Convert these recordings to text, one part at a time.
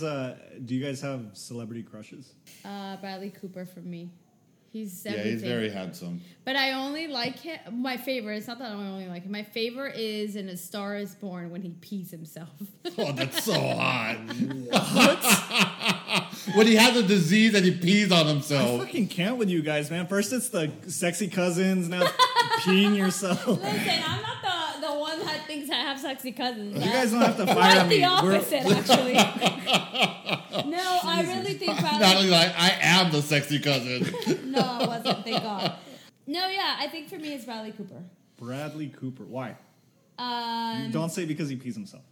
guys uh, do you guys have celebrity crushes? Uh, Bradley Cooper for me. He's Yeah, he's very handsome. But I only like him. My favorite. It's not that I only like him. My favorite is in A Star Is Born when he pees himself. Oh, that's so hot. when he has a disease and he pees on himself. I fucking can't with you guys, man. First it's the sexy cousins, now it's peeing yourself. Listen, I'm not the the one that thinks I have sexy cousins. You guys don't have to fire Quite me. the We're- opposite, actually. no, I really think Not Bradley. only like I am the sexy cousin. No, I wasn't. Thank God. No, yeah, I think for me it's Bradley Cooper. Bradley Cooper. Why? Um, Don't say because he pees himself.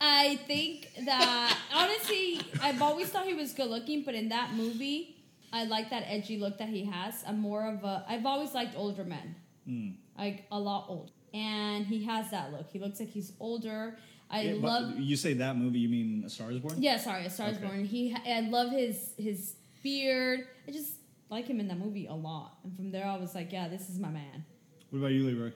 I think that honestly, I've always thought he was good looking, but in that movie, I like that edgy look that he has. I'm more of a. I've always liked older men, Hmm. like a lot old, and he has that look. He looks like he's older. I Yeah, love. You say that movie, you mean A Star Is Born? Yeah, sorry, A Star Is Okay. Born. He, I love his his beard. I just like him in that movie a lot, and from there I was like, yeah, this is my man. What about you, Leroy?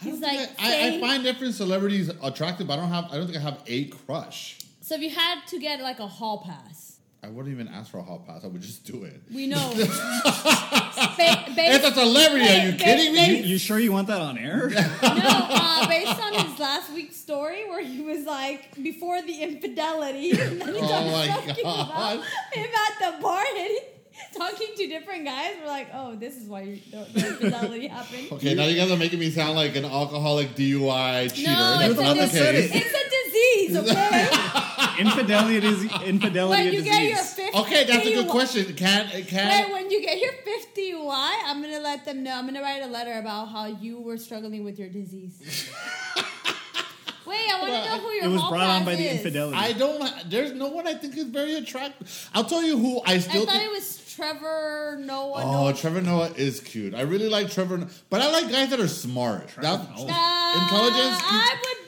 I, He's like I, I, I find different celebrities attractive. But I don't have. I don't think I have a crush. So if you had to get like a hall pass, I wouldn't even ask for a hall pass. I would just do it. we know. ba- It's a celebrity. Are you ba- kidding ba- me? You sure you want that on air? No, uh, based on his last week's story where he was like before the infidelity, and then he Oh started my talking God. about him at the bar and he, talking to different guys. We're like, oh, this is why you, the, the infidelity happened. Okay, now you guys are making me sound like an alcoholic DUI cheater. No, That's it's a not the dis- case. It's a disease, okay? Infidelity is infidelity when you disease. get your 50 Okay, that's a good question. Can Wait, when you get your 50 why, I'm gonna let them know. I'm gonna write a letter about how you were struggling with your disease. Wait, I want to know who your it was brought on pass by the infidelity. I don't? There's no one I think is very attractive. I'll tell you who I I still. thought it was Trevor Noah. Oh, Noah. Trevor Noah is cute. I really like Trevor, but I like guys that are smart. That- Noah. Uh, Intelligence? I would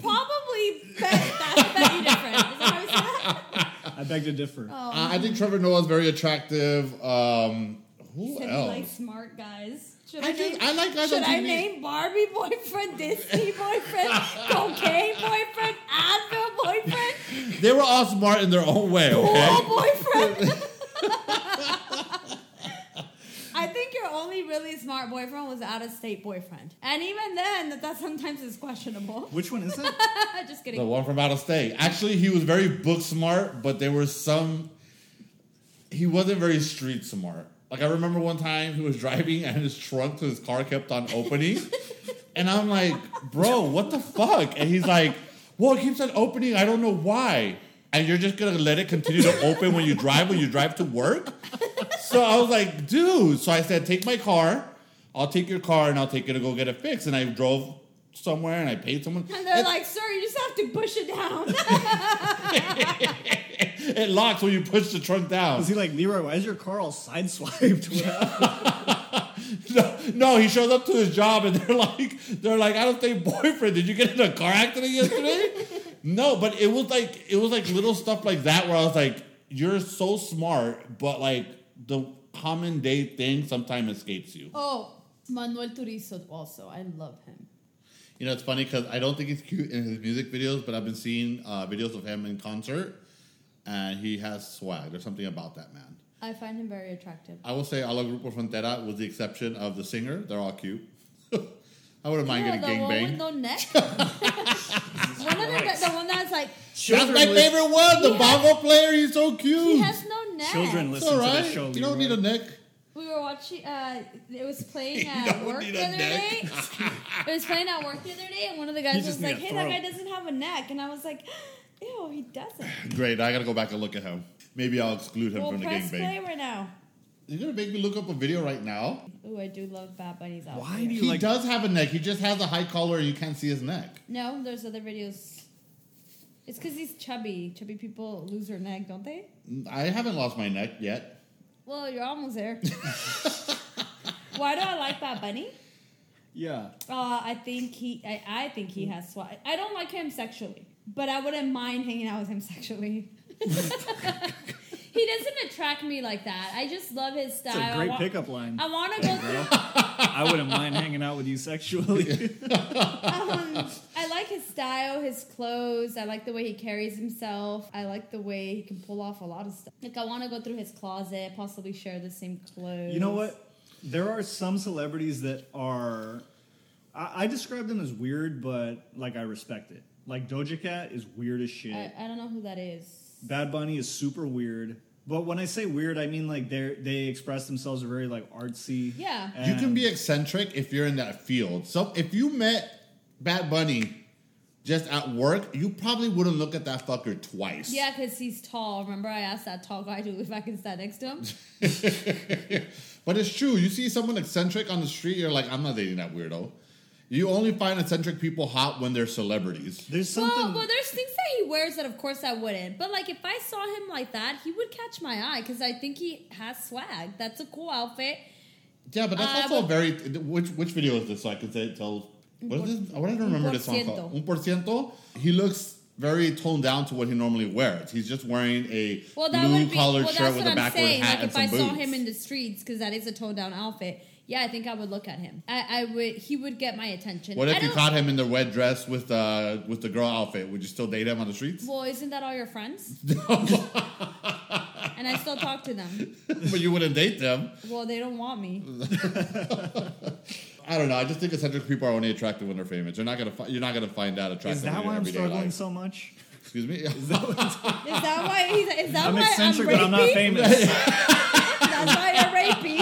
probably bet that that'd different. Is that how we say that? I beg to differ. Oh, I I think Trevor Noah is very attractive. Um, who said he else? likes smart guys. Should I I, just- name, I like guys Should on I TV. name Barbie boyfriend, Disney boyfriend, cocaine boyfriend, Advil boyfriend, They were all smart in their own way. pool Okay. boyfriend? I think your only really smart boyfriend was out of state boyfriend, and even then, that, that sometimes is questionable. Which one is it? Just kidding. The one from out of state. Actually, he was very book smart, but there were some. He wasn't very street smart. Like I remember one time he was driving and his trunk to his car kept on opening, and I'm like, "Bro, what the fuck?" And he's like, "Well, it keeps on opening. I don't know why." And you're just gonna let it continue to open when you drive when you drive to work? So I was like, "Dude." So I said, "Take my car. I'll take your car and I'll take it to go get it fixed." And I drove somewhere and I paid someone. And they're like, "Sir, you just have to push it down." it locks when you push the trunk down. Is he like Leroy? Why is your car all sideswiped? No, no, he shows up to his job and they're like, they're like, I don't think boyfriend. Did you get in a car accident yesterday? no, but it was like it was like little stuff like that where I was like, you're so smart, but like the common day thing sometimes escapes you. oh, Manuel Turizo also. I love him. You know, it's funny because I don't think he's cute in his music videos, but I've been seeing uh, videos of him in concert, and he has swag. There's something about that man. I find him very attractive. I will say, a la Grupo Frontera, with the exception of the singer, they're all cute. I wouldn't mind Yeah, getting the one with gangbanged. no neck. one of the, the one that's like That's Children my lis- favorite one. The He has- bongo player. He's so cute. he has no neck. Children It's listen all to right. the show. You don't Leroy. need a neck. We were watching. Uh, it was playing at don't work need the a other neck. day. It was playing at work the other day, and one of the guys You just was like, need a "Hey, that throat." guy doesn't have a neck," and I was like, "Ew, he doesn't." Great. I gotta go back and look at him. Maybe I'll exclude him Well, from the press play gangbang. right now. You're gonna make me look up a video right now. Ooh, I do love Bad Bunny's outfit. Why do you He like? does have a neck. He just has a high collar and you can't see his neck. No, there's other videos. It's because he's chubby. Chubby people lose their neck, don't they? I haven't lost my neck yet. Well, you're almost there. Why do I like Bad Bunny? Yeah. Uh, I think he. I, I think he has swag. I don't like him sexually, but I wouldn't mind hanging out with him sexually. he doesn't attract me like that. I just love his style. It's a I great wa- pickup line. I want to go through. I wouldn't mind hanging out with you sexually. Um, I like his style, his his clothes. I like the way he carries himself. I like the way he can pull off a lot of stuff. Like I want to go through his closet, possibly share the same clothes. You know what? There are some celebrities that are. I, I describe them as weird, but like I respect it. Like Doja Cat is weird as shit. I, I don't know who that is. Bad Bunny is super weird. But when I say weird, I mean like they they express themselves very like artsy. Yeah. You can be eccentric if you're in that field. So if you met Bad Bunny just at work, you probably wouldn't look at that fucker twice. Yeah, because he's tall. Remember, I asked that tall guy to if I can stand next to him. but it's true. You see someone eccentric on the street, you're like, I'm not dating that weirdo. You only find eccentric people hot when they're celebrities. There's something. Well, well, there's things that he wears that, of course, I wouldn't. But like, if I saw him like that, he would catch my eye because I think he has swag. That's a cool outfit. Yeah, but that's Uh, also but- a very. Which which video is this? So I can say tell. What is this? What did I remember this song called? Un por ciento. He looks very toned down to what he normally wears. He's just wearing a Well, blue collared Well, shirt with what a I'm backward saying. hat Like, and if I saw boots. him in the streets, because that is a toned down outfit. Yeah, I think I would look at him. I, I would. He would get my attention. what I if you caught him in the red dress with uh with the girl outfit? Would you still date him on the streets? Well, isn't that all your friends? and I still talk to them. but you wouldn't date them. Well, they don't want me. I don't know. I just think eccentric people are only attractive when they're famous. You're not gonna fi- you're not gonna find that attractive. is that in why I'm struggling life. so much? Excuse me. Is that why? He's, is that I'm why eccentric, I'm but I'm not famous. That's why you're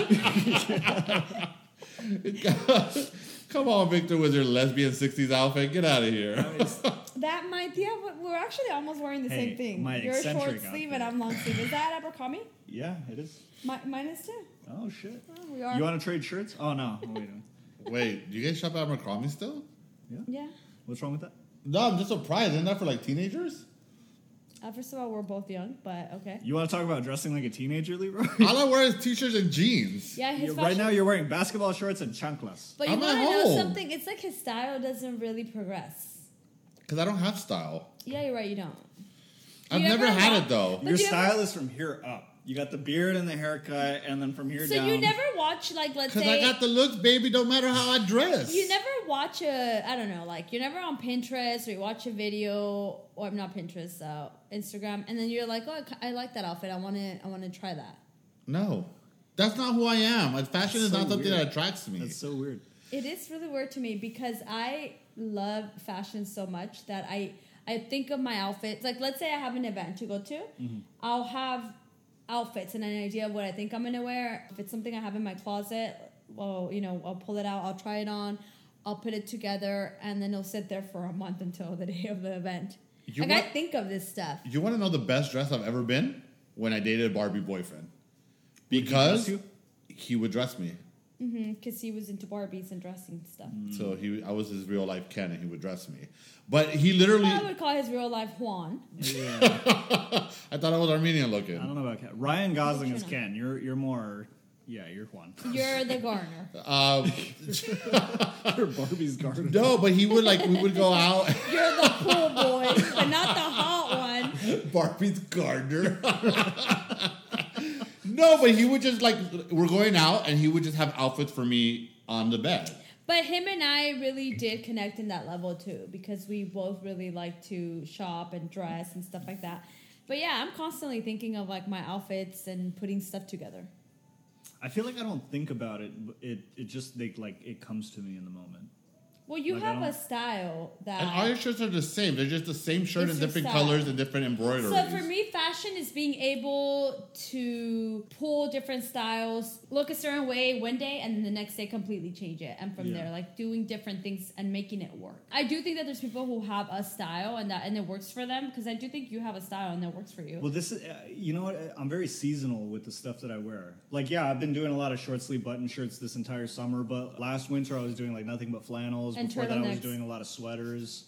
rapey. Come on, Victor, with your lesbian '60s outfit. Get out of here. That might. Yeah, but we're actually almost wearing the Hey, same thing. my You're a short eccentric sleeve and I'm long sleeve. Is that Abercrombie? yeah, it is. My, mine is too. Oh shit. Oh, we are. You want to trade shirts? Oh no. Oh, wait. Wait, do you guys shop at Abercrombie still? Yeah. Yeah. What's wrong with that? No, I'm just surprised. Isn't that for like teenagers? Uh, first of all, we're both young, but okay. You want to talk about dressing like a teenager, Leroy? All I wear is t-shirts and jeans. Yeah, his You- fashion. right now, you're wearing basketball shorts and chanclas. but you I'm want to know home. something? It's like his style doesn't really progress. Because I don't have style. Yeah, you're right. You don't. I've You never ever had it though. But Your do you style is from here up. You got the beard and the haircut, and then from here So down. you never watch like let's Because say I got the looks, baby. Don't matter how I dress. you never watch a I don't know like you're never on Pinterest or you watch a video or I'm not Pinterest uh, Instagram and then you're like oh I, I like that outfit I want to I want to try that. No, that's not who I am. Like, Fashion is So not something weird. that attracts me. That's so weird. It is really weird to me because I love fashion so much that I I think of my outfits. Like let's say I have an event to go to, I'll have outfits and an idea of what I think I'm gonna wear. If it's something I have in my closet, well, you know, I'll pull it out, I'll try it on, I'll put it together, and then it'll sit there for a month until the day of the event. You like I think of this stuff. You want to know the best dress I've ever been? When I dated a Barbie boyfriend. Because dress you? he would dress me. Because he was into Barbies and dressing stuff. So he, I was his real life Ken, and he would dress me. But he literally, I would call his real life Juan. Yeah. I thought I was Armenian looking. I don't know about Ken. Ryan Gosling is What you know? Ken. You're you're more. Yeah, you're Juan. You're the Garner. Um, you're Barbie's garden. no, but he would like we would go out. You're the pool boy, but not the hot one. Barbie's gardener. No, but he would just like we're going out, and he would just have outfits for me on the bed. But him and I really did connect in that level too, because we both really like to shop and dress and stuff like that. But yeah, I'm constantly thinking of like my outfits and putting stuff together. I feel like I don't think about it. but It it just like like it comes to me in the moment. Well, you Like, have a don't- style that. And all your shirts are the same. They're just the same shirt It's in different style. colors and different embroideries. So for me, fashion is being able to pull different styles, look a certain way one day, and then the next day completely change it, and from Yeah. there, like doing different things and making it work. I do think that there's people who have a style and that and it works for them because I do think you have a style and that works for you. Well, this is uh, you know what I'm very seasonal with the stuff that I wear. Like yeah, I've been doing a lot of short sleeve button shirts this entire summer, but last winter I was doing like nothing but flannels. And Before that I was turtlenecks. doing a lot of sweaters.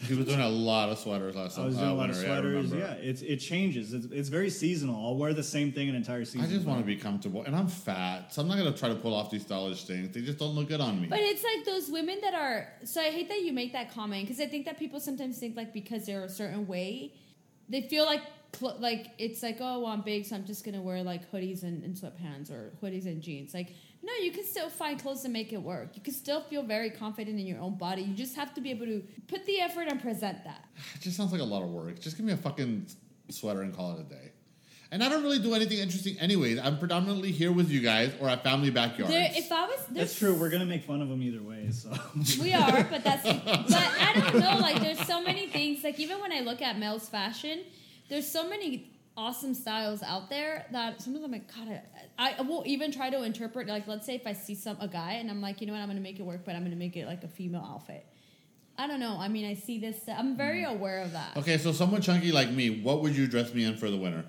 he was doing a lot of sweaters last I was uh, doing a lot of winter, yeah, I sweaters. remember. Yeah, it's it changes. It's, it's very seasonal. I'll wear the same thing an entire season. I just want to be comfortable, and I'm fat, so I'm not gonna try to pull off these stylish things. They just don't look good on me. But it's like those women that are. So I hate that you make that comment because I think that people sometimes think like because they're a certain way, they feel like cl- like it's like oh well, I'm big, so I'm just gonna wear like hoodies and, and sweatpants or hoodies and jeans. Like No, you can still find clothes to make it work. You can still feel very confident in your own body. You just have to be able to put the effort and present that. It just sounds like a lot of work. Just give me a fucking sweater and call it a day. And I don't really do anything interesting anyways. I'm predominantly here with you guys or at family backyards. There, if I was, That's true. We're gonna make fun of them either way. So We are, but that's. But I don't know. Like, there's so many things. Like, even when I look at male's fashion, there's so many awesome styles out there that sometimes I'm like, God, I, I will even try to interpret. Like, let's say if I see some a guy and I'm like, you know what, I'm gonna make it work, but I'm gonna make it like a female outfit. I don't know. I mean, I see this. I'm very aware of that. okay, so someone chunky like me, what would you dress me in for the winter?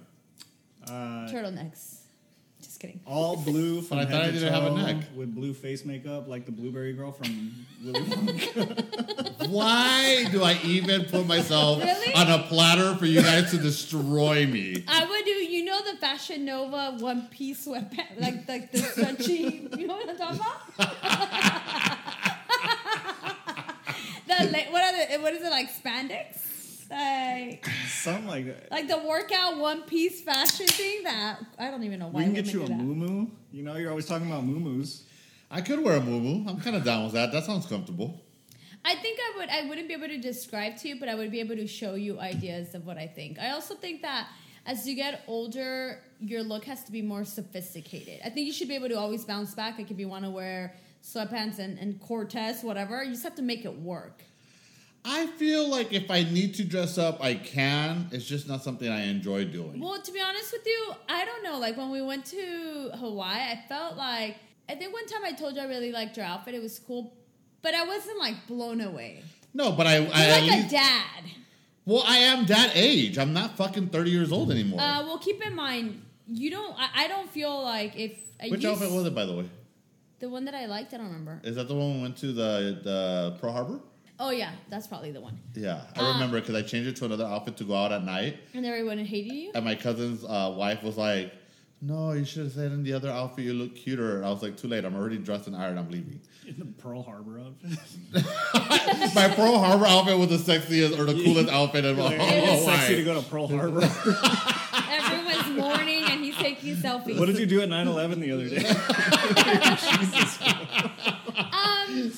uh, Turtlenecks. Just kidding. all blue from But I head thought I to didn't have a neck. with blue face makeup, like the blueberry girl from Willy Wonka. Why do I even put myself Really? on a platter for you guys to destroy me? I would do, you know, the Fashion Nova one piece sweatpants, like like the stretchy. You know what I'm talking about? the la- what are the what is it like spandex? Like Something like that. like the workout one piece fashion thing that I don't even know why We can get you a moo You know, you're always talking about moo I could wear a muumuu. I'm kind of down with that. That sounds comfortable. I think I would I wouldn't be able to describe to you, but I would be able to show you ideas of what I think. I also think that as you get older, your look has to be more sophisticated. I think you should be able to always bounce back. Like if you want to wear sweatpants and, and Cortez, whatever, you just have to make it work. I feel like if I need to dress up, I can. It's just not something I enjoy doing. Well, to be honest with you, I don't know. Like when we went to Hawaii, I felt like I think one time I told you I really liked your outfit. It was cool, but I wasn't like blown away. No, but I, I like least, a dad. well, I am that age. I'm not fucking 30 years old anymore. Uh, well, keep in mind, you don't. I, I don't feel like if I Which outfit was it, by the way? The one that I liked, I don't remember. Is that the one we went to the the Pearl Harbor? Oh yeah, that's probably the one. Yeah, I Uh, remember because I changed it to another outfit to go out at night, And everyone hated you. and my cousin's uh, wife was like, "No, you should have said in the other outfit you look cuter." And I was like, "Too late. I'm already dressed in iron. I'm leaving." in the Pearl Harbor outfit. my Pearl Harbor outfit was the sexiest or the coolest outfit in Like, Hawaii. it's sexy to go to Pearl Harbor. Everyone's mourning, and he's taking selfies. what did you do at 9/11 the other day? um,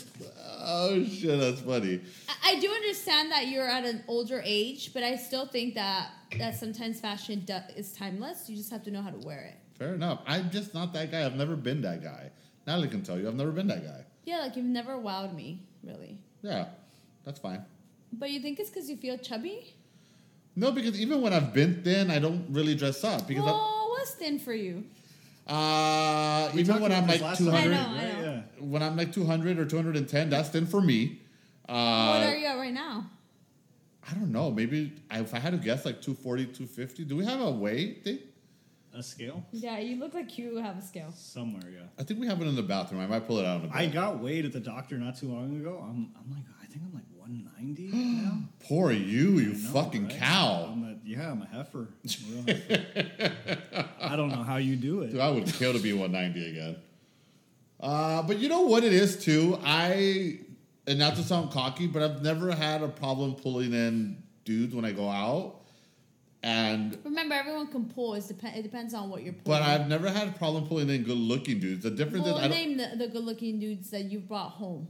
Oh shit, that's funny. I I do understand that you're at an older age, but I still think that that sometimes fashion do- is timeless. You just have to know how to wear it. Fair enough. I'm just not that guy. I've never been that guy. Natalie can tell you, I've never been that guy. Yeah, like you've never wowed me, really. Yeah, that's fine. But you think it's because you feel chubby? No, because even when I've been thin, I don't really dress up because I- well, what's thin for you? Uh, We even when I'm like 200, I know, I know. Yeah. when I'm like 200 or 210, that's thin for me. Uh, what are you at right now? I don't know. Maybe if I had to guess, like 240, 250. Do we have a weight thing? A scale Yeah, you look like you have a scale. somewhere, yeah. I think we have it in the bathroom. I might pull it out in a bit. I got weighed at the doctor not too long ago. I'm, I'm like, I think I'm like 190 now. Poor you, you know, fucking right? cow. I'm a, yeah, I'm a heifer. I'm a real heifer. I don't know how you do it. Dude, I would kill to be 190 again. Uh, but you know what it is too? I and not to sound cocky, but I've never had a problem pulling in dudes when I go out. And Remember, everyone can pull. It's dep- it depends on what you're pulling. but I've never had a problem pulling in good looking dudes. The difference well, is I don't, name the, the good-looking dudes that you brought home.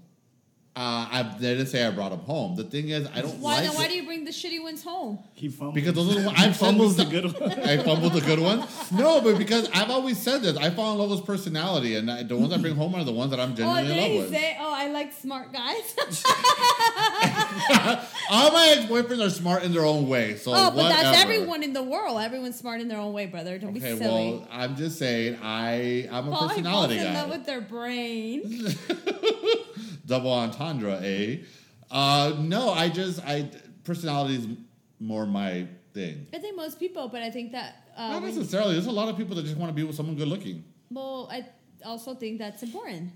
Uh, I didn't say I brought them home. The thing is I don't Why like then? Why it- do you bring the shitty ones home? He fumbles. because those little I've said fumbles the this- good one. I fumbled the good one. No, but because I've always said this, I fall in love with personality, and I, the ones I bring home are the ones that I'm Oh, genuinely in did love he with. say? Oh, I like smart guys. All my ex boyfriends are smart in their own way. So oh, but that's everyone in the world. Everyone's smart in their own way, brother. Don't Okay, be silly. well, I'm just saying I I'm a Paul he falls personality in love with their brain. Double entendre, eh? Uh, no, I just I personality is more my thing. I think most people, but I think that. Uh, Not necessarily. There's a lot of people that just want to be with someone good looking. well, I also think that's important.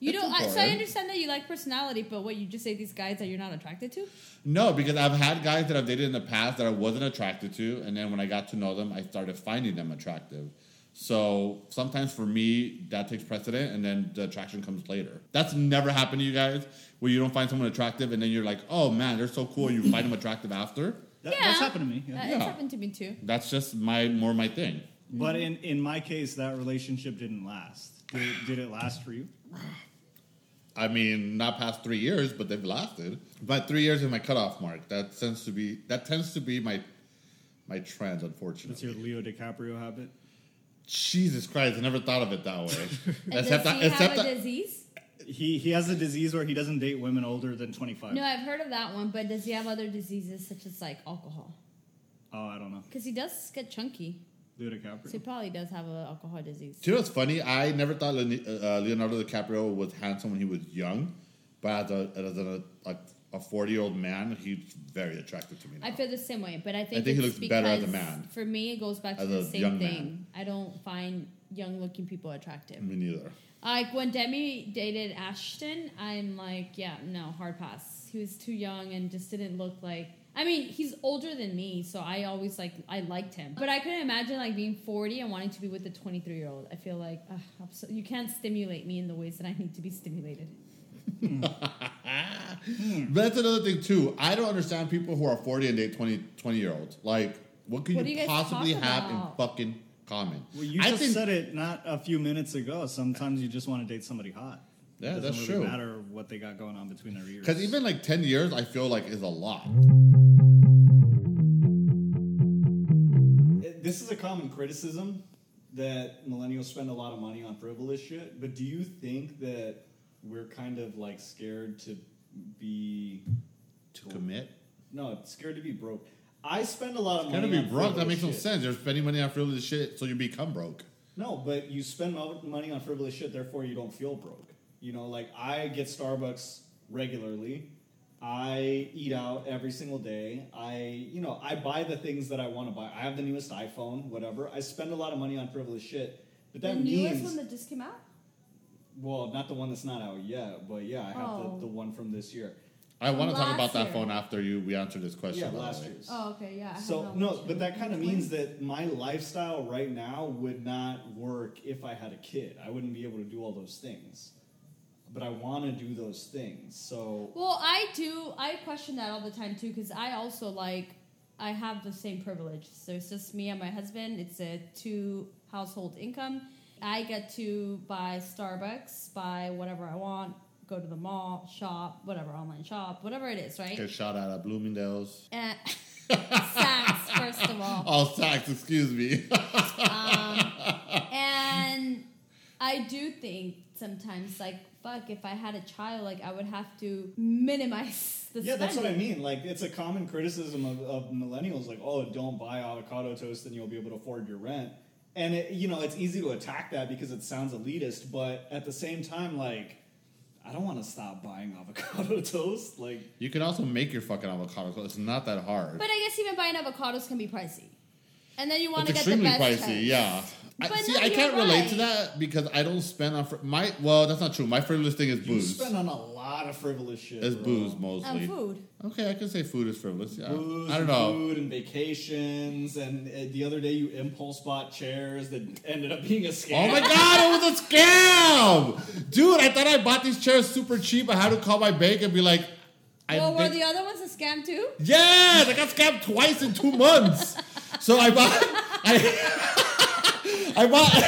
You don't. I, so I understand that you like personality, but what you just say these guys that you're not attracted to? No, because I've had guys that I've dated in the past that I wasn't attracted to, and then when I got to know them, I started finding them attractive. So sometimes for me, that takes precedent, and then the attraction comes later. That's never happened to you guys, where you don't find someone attractive, and then you're like, "Oh man, they're so cool," and you find them attractive after. That, Yeah. That's happened to me. Uh, yeah. It's Yeah. happened to me too. That's just my more my thing. But in, in my case, that relationship didn't last. Did it, did it last for you? I mean, not past three years, but they've lasted. But three years is my cutoff mark. That tends to be that tends to be my my trend, unfortunately. That's unfortunately. your Leo DiCaprio habit. Jesus Christ, I never thought of it that way. Except does that, he except have a that, disease? He he has a disease where he doesn't date women older than twenty five. No, I've heard of that one, but does he have other diseases such as like alcohol? Oh, I don't know. Because he does get chunky, Leo so he probably does have an alcohol disease. Do you know what's funny? I never thought uh, Leonardo DiCaprio was handsome when he was young, but as a as a like a forty year old man, he's very attractive to me. Now. I feel the same way, but I think, think he looks better as a man. For me, it goes back to As the same young thing. man. I don't find young-looking people attractive. me neither. Like when Demi dated Ashton, I'm like, yeah, no, hard pass. He was too young and just didn't look like. I mean, he's older than me, so I always like I liked him. But I couldn't imagine like being 40 and wanting to be with a 23 year old. I feel like ugh, so, you can't stimulate me in the ways that I need to be stimulated. Hmm. But that's another thing too. I don't understand people who are 40 and date 20, 20 year olds. Like, what could What do you, you guys possibly talk have in about? fucking common? Well, you I just think, said it not a few minutes ago. Sometimes you just want to date somebody hot. Yeah, it doesn't that's really true. matter what they got going on between their ears. because even like 10 years, I feel like is a lot. It- this is a common criticism that millennials spend a lot of money on frivolous shit. But do you think that we're kind of like scared to be To commit? no scared to be broke? I spend a lot of Gotta money. be on broke. That frivolous makes no sense. You're spending money on frivolous shit, so you become broke. No, but you spend mo- money on frivolous shit, therefore you don't feel broke. You know, like I get Starbucks regularly. I eat out every single day. I, you know, I buy the things that I want to buy. I have the newest iPhone, whatever. I spend a lot of money on frivolous shit. But that the newest means, one that just came out. Well, not the one that's not out yet, but yeah, I have Oh. the, the oh. one from this year. I want to talk about that year. phone after you we answer this question. Yeah, last way. year's. Oh, okay, yeah. I So no, but too. that kind of means that my lifestyle right now would not work if I had a kid. I wouldn't be able to do all those things. But I want to do those things. So Well, I do. I question that all the time too because I also like. I have the same privilege. So it's just me and my husband. It's a two household income. I get to buy Starbucks, buy whatever I want, go to the mall, shop, whatever online shop, whatever it is, right? Get shot at at Bloomingdale's. And Saks, first of all. Oh, Saks, excuse me. Um, and I do think sometimes, like, fuck, if I had a child, like, I would have to minimize the yeah, that's what I mean. Like it's a common criticism of, of millennials, like, oh, don't buy avocado toast, then you'll be able to afford your rent. And it, you know, it's easy to attack that because it sounds elitist, but at the same time, like, I don't want to stop buying avocado toast. Like, you can also make your fucking avocado, so it's not that hard. But I guess even buying avocados can be pricey. And then you want it's to get the extremely best pricey, types. Yeah. I, But see, no, I can't relate to that because I don't spend on fr- my. Well, that's not true. My frivolous thing is you booze. spend on a lot of frivolous shit. It's bro. booze mostly. And mostly. food. Okay, I can say food is frivolous. Yeah, Booze I don't know. Food and vacations, and uh, the other day you impulse bought chairs that ended up being a scam. Oh my god, it was a scam, dude! I thought I bought these chairs super cheap. I had to call my bank and be like, I well, were the other ones a scam too? Yes, I got scammed twice in two months. So I bought, I, I bought.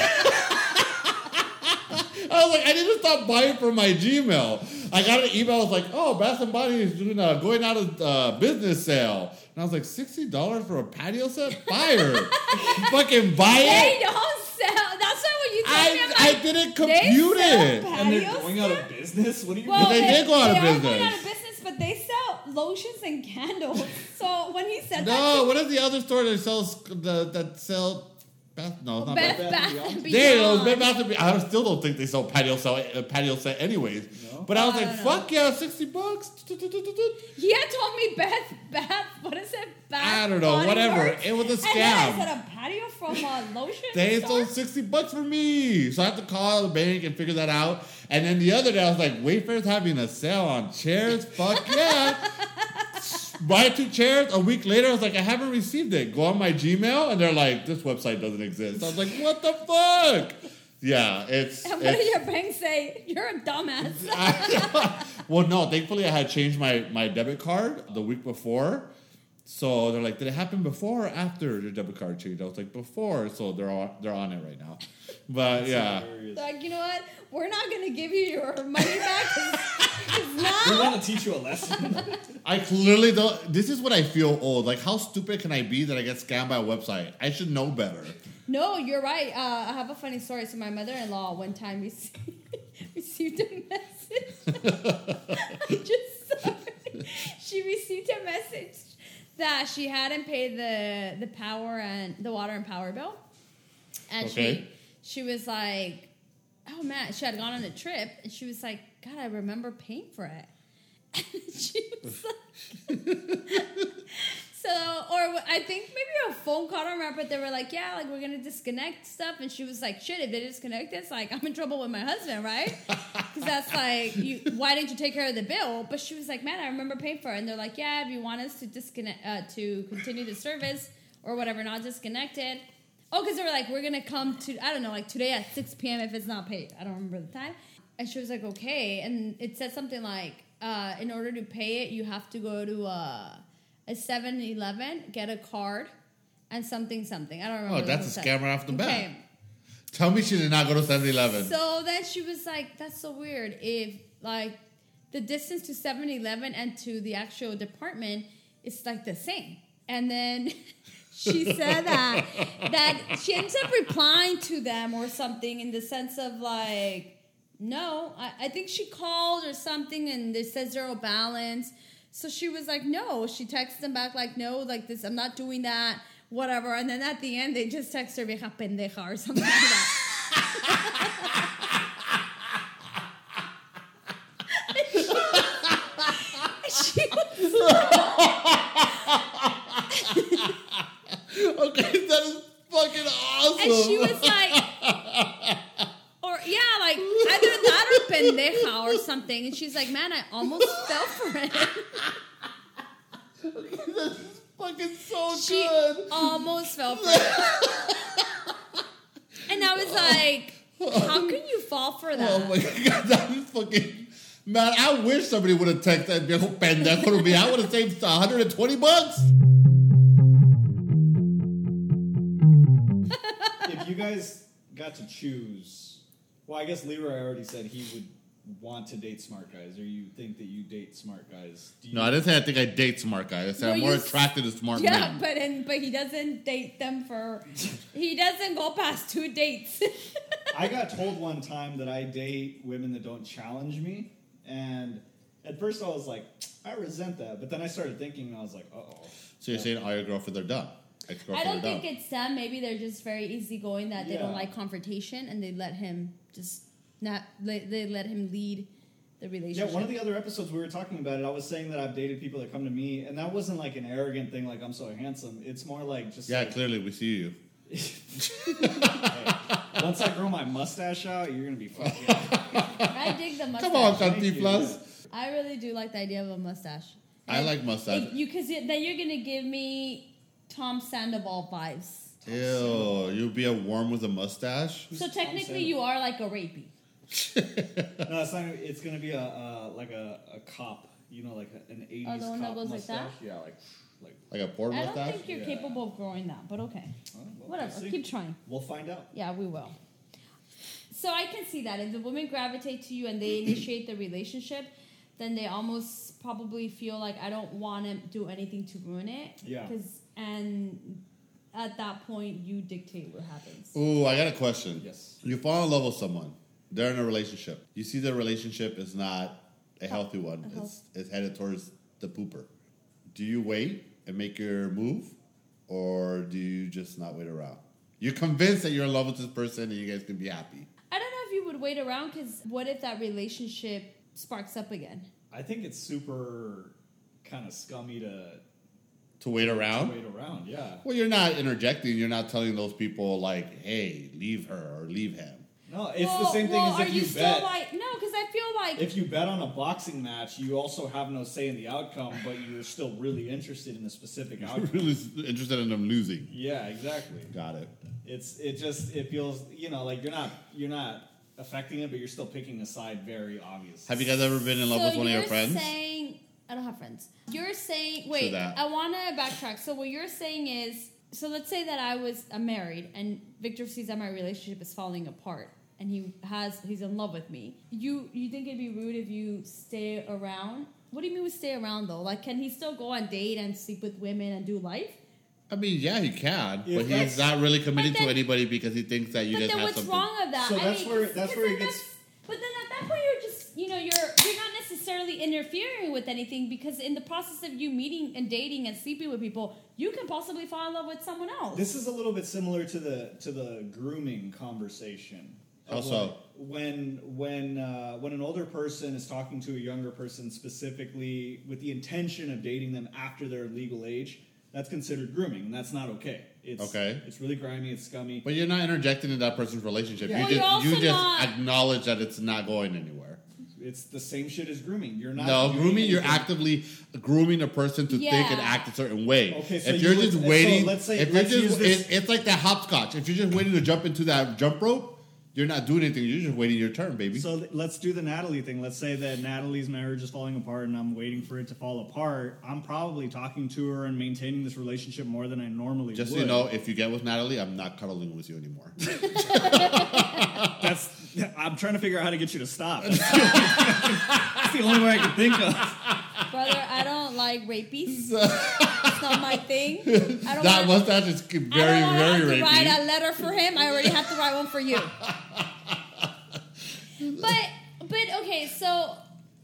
I was like, I need to stop buying from my Gmail. I got an email. I was like, oh, Bath and Body is doing a going out of uh, business sale, and I was like, sixty dollars for a patio set? Fire! Fucking buy They it. don't sell. That's why when you told me, I, I'm I like, didn't they compute sell it. pa- and they're going out of business. What do you Well, they did go out of they are business. going out of business, but they sell lotions and candles. so when he said No, that, what is the other store that sells the that sell? Bath, no, it's not Beth Bath. Bath Bath and and Beyond? There, it was Beyond. Bed Bath and Beyond. I still don't think they sell patio set, uh, patio set anyways. No? But I was I like, don't know. fuck yeah, sixty bucks. He had told me Beth, Beth, what is it? Bath I don't know, whatever. Works? It was a And then I scam. said a patio from a lotion They store? sold sixty bucks for me, so I have to call the bank and figure that out. And then the other day, I was like, Wayfair's having a sale on chairs. Fuck yeah! Buy two chairs. A week later, I was like, I haven't received it. Go on my Gmail, and they're like, this website doesn't exist. I was like, what the fuck? Yeah, it's. And what did your bank say? You're a dumbass. I- well, no. Thankfully, I had changed my my debit card the week before, So they're like, did it happen before or after your debit card change? I was like, before. So they're on, they're on it right now. But yeah, Like, you know what? We're not gonna give you your money back because We now want to teach you a lesson. I clearly don't. This is what I feel old. Like, how stupid can I be that I get scammed by a website? I should know better. No, you're right. Uh, I have a funny story. So my mother-in-law one time received, received a message. I'm just sorry. She received a message that she hadn't paid the the power and the water and power bill, and Okay. she she was like, "Oh man," she had gone on a trip, and she was like, "God, I remember paying for it." And she was like. So, or I think maybe a phone call. I don't remember, but they were like, "Yeah, like we're gonna disconnect stuff," and she was like, "Shit, if they disconnect this, like I'm in trouble with my husband, right? Because that's like, you, why didn't you take care of the bill?" But she was like, "Man, I remember paying for it," and they're like, "Yeah, if you want us to disconnect, uh, to continue the service or whatever, not disconnected." Oh, because they were like, "We're gonna come to I don't know, like today at 6 p.m. if it's not paid." I don't remember the time, and she was like, "Okay," and it said something like, uh, "In order to pay it, you have to go to." Uh, a 7-Eleven, get a card, and something something. I don't remember. Oh, that's a set. scam off the bat. Okay. Tell me she did not go to 7 Eleven. So then she was like, "That's so weird. If like the distance to 7-Eleven and to the actual department is like the same." And then she said that that she ends up replying to them or something in the sense of like, "No, I, I think she called or something, and they says zero balance." So she was like, "No." She texts them back like, "No, like this. I'm not doing that." Whatever. And then at the end, they just text her "vieja pendeja" or something like that. she was okay, that is fucking awesome. and she was like, or yeah, like either that or pendeja or something. And she's like, man, I almost fell for it. That's fucking so She good. almost fell for it. And I was like, how can you fall for oh that? Oh my god, that is fucking. Man, I wish somebody would have texted that pendejo to me. I would have saved 120 bucks. Guys got to choose, well, I guess Leroy already said he would want to date smart guys, or you think that you date smart guys. Do you, No, I didn't say I think I date smart guys. I said Well, I'm more you attracted to smart yeah, men. but and, but he doesn't date them for. He doesn't go past two dates. I got told one time that I date women that don't challenge me, and at first I was like, I resent that, but then I started thinking, and I was like, oh. So you're saying all your girlfriends are dumb? I don't think dumb. it's them. Maybe they're just very easygoing that they don't like confrontation and they let him just not. They, they let him lead the relationship. Yeah, one of the other episodes we were talking about it. I was saying that I've dated people that come to me, and that wasn't like an arrogant thing, like I'm so handsome. It's more like just Yeah, like, clearly we see you. once I grow my mustache out, you're gonna be fucking. I dig the mustache. Come on, Thank you. Cantinflas. I really do like the idea of a mustache. I And like mustache. if you because then you're gonna give me Tom Sandoval vibes. Ew, you'd be a worm with a mustache? So technically, you are like a rapey. No, it's not. It's gonna be a uh, like a, a cop. You know, like a- an '80s Oh, the one that cop goes like mustache. that? Yeah, like like. Like a porn I don't mustache? think you're Yeah. capable of growing that, but okay, well, whatever. we'll see. Keep trying. We'll find out. Yeah, we will. So I can see that if the women gravitate to you and they initiate the relationship, then they almost probably feel like I don't want to do anything to ruin it. Yeah. Because and at that point you dictate what happens. Ooh, I got a question. Yes. You fall in love with someone. They're in a relationship. You see the relationship is not a healthy one. a It's, it's headed towards the pooper. Do you wait and make your move, or do you just not wait around? You're convinced that you're in love with this person and you guys can be happy. I don't know if you would wait around because what if that relationship sparks up again? I think it's super kind of scummy to, To wait to around? wait around. Yeah. Well, you're not interjecting. You're not telling those people like, "Hey, leave her or leave him." No, it's the same thing well, as are if you, you still bet. like no? Because I feel like if you bet on a boxing match, you also have no say in the outcome, but you're still really interested in the specific I'm outcome. really interested in them losing. yeah, exactly. Got it. It's it just it feels you know like you're not you're not affecting it, but you're still picking a side very obvious. Have you guys ever been in love so with one of your friends? saying I don't have friends. You're saying wait. I want to backtrack. So what you're saying is, so let's say that I was I'm married and Victor sees that my relationship is falling apart and he has he's in love with me. You you think it'd be rude if you stay around? What do you mean with stay around though? Like, can he still go on date and sleep with women and do life? I mean, yeah, he can, If but he's not really committed But to anybody because he thinks that you but guys then have what's something. wrong with that? So I that's mean, where- that's where it then gets- But then at that point, you're just you know you're you're not necessarily interfering with anything because in the process of you meeting and dating and sleeping with people, you can possibly fall in love with someone else. This is a little bit similar to the to the grooming conversation. How Of When when uh, when an older person is talking to a younger person specifically with the intention of dating them after their legal age, that's considered grooming, and that's not okay. It's, Okay. It's really grimy. It's scummy. But you're not interjecting in that person's relationship. Yeah. You Well, you're just you just not- acknowledge that it's not going anywhere. It's the same shit as grooming. You're not No, grooming. You're actively grooming a person to think and act a certain way. Okay, so if you you're would- just so waiting, let's say- if let's you're just, it, it's like that hopscotch. If you're just waiting to jump into that jump rope, you're not doing anything. You're just waiting your turn, baby. So let's do the Natalie thing. Let's say that Natalie's marriage is falling apart and I'm waiting for it to fall apart. I'm probably talking to her and maintaining this relationship more than I normally would. just so you know, if you get with Natalie, I'm not cuddling with you anymore. That's I'm trying to figure out how to get you to stop. That's the only, that's the only way I can think of. Brother, I don't like rapies. it's not my thing. I don't that want, mustache is I very, don't want very to write rapey. a letter for him. I already have to write one for you. but but okay, so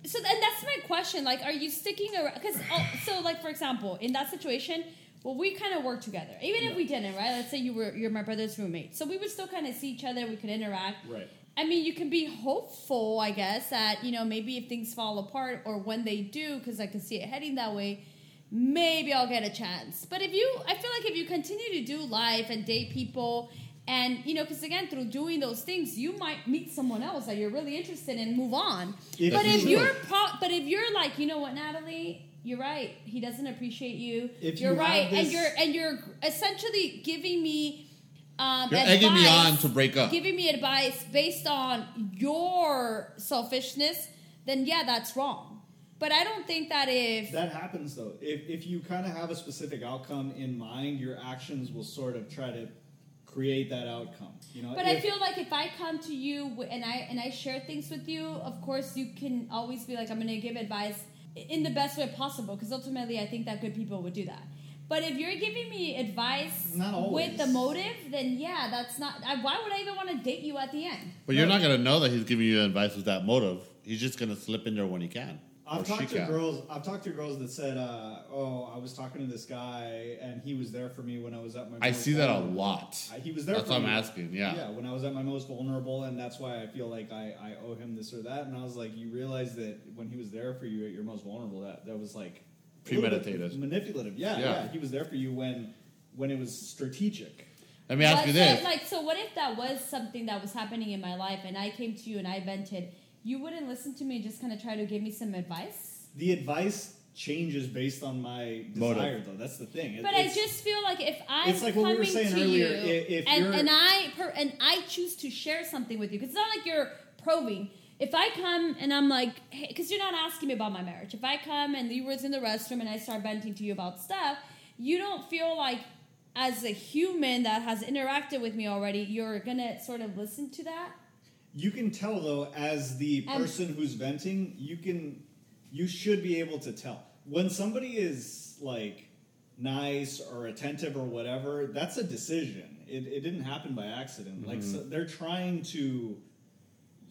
so and that's my question. Like, are you sticking around? Because oh, so like for example, in that situation. Well, we kind of work together, even if we didn't, right? Let's say you were you're my brother's roommate, so we would still kind of see each other. We could interact, Right. I mean, you can be hopeful, I guess, that you know maybe if things fall apart or when they do, because I can see it heading that way, maybe I'll get a chance. But if you, I feel like if you continue to do life and date people, and you know, because again, through doing those things, you might meet someone else that you're really interested in, and move on. If but if will. you're, pro- but if you're like, you know what, Natalie. You're right. He doesn't appreciate you. If you're you right, and you're and you're essentially giving me um, You're egging me on to break up. Giving me advice based on your selfishness, then yeah, that's wrong. But I don't think that if That happens though. If if you kind of have a specific outcome in mind, your actions will sort of try to create that outcome. You know. But I feel like if I come to you and I and I share things with you, of course you can always be like, I'm going to give advice in the best way possible because ultimately I think that good people would do that. But if you're giving me advice Not with the motive, then yeah, that's not. I, why would I even want to date you at the end? But you're not gonna know that he's giving you advice with that motive. He's just gonna slip in there when he can. I've talked to can. girls. I've talked to girls that said, uh, "Oh, I was talking to this guy, and he was there for me when I was at my." I most see that a lot. I- He was there. That's for what I'm asking. Yeah. Yeah, when I was at my most vulnerable, and that's why I feel like I, I owe him this or that. And I was like, you realize that when he was there for you at your most vulnerable, that that was like a little bit Premeditated. manipulative. Yeah, Yeah. yeah, He was there for you when when it was strategic. Let me ask But you this. Like, so what if that was something that was happening in my life and I came to you and I vented? You wouldn't listen to me and just kind of try to give me some advice? The advice changes based on my Motive. desire, though. That's the thing. It- But I just feel like if I'm It's like what we coming were saying to earlier, you i- if and, and I per, and I choose to share something with you, because it's not like you're probing. If I come and I'm like, hey, because you're not asking me about my marriage. If I come and you was in the restroom and I start venting to you about stuff, you don't feel like, as a human that has interacted with me already, you're gonna sort of listen to that. You can tell though, as the And- person who's venting, you can, you should be able to tell when somebody is like nice or attentive or whatever. That's a decision. It, it didn't happen by accident. Like mm-hmm. so they're trying to,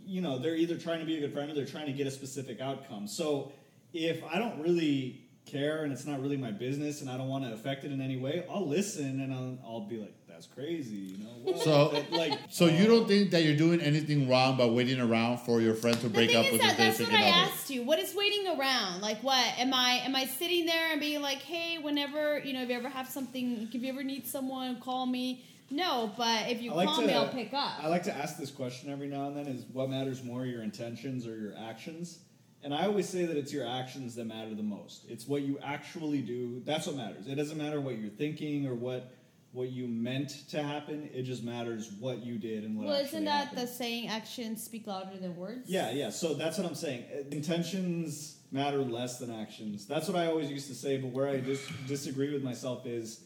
you know, they're either trying to be a good friend or they're trying to get a specific outcome. So if I don't really care and it's not really my business and I don't want to affect it in any way, I'll listen and I'll, I'll be like, that's crazy, you know. What? So- That, like, So you uh, don't think that you're doing anything wrong by waiting around for your friend to break up with that his that's what I significant other? asked you. What is waiting around? Like what? Am I am I sitting there and being like, hey, whenever you know, if you ever have something, if you ever need someone, call me. No, but if you I like call to- me, I'll pick up. I like to ask this question every now and then: is what matters more, your intentions or your actions? And I always say that it's your actions that matter the most. It's what you actually do. That's what matters. It doesn't matter what you're thinking or what what you meant to happen. It just matters what you did and what. well, isn't that happened. the saying? Actions speak louder than words. Yeah, yeah. So that's what I'm saying. Intentions matter less than actions. That's what I always used to say, but where I dis- disagree with myself is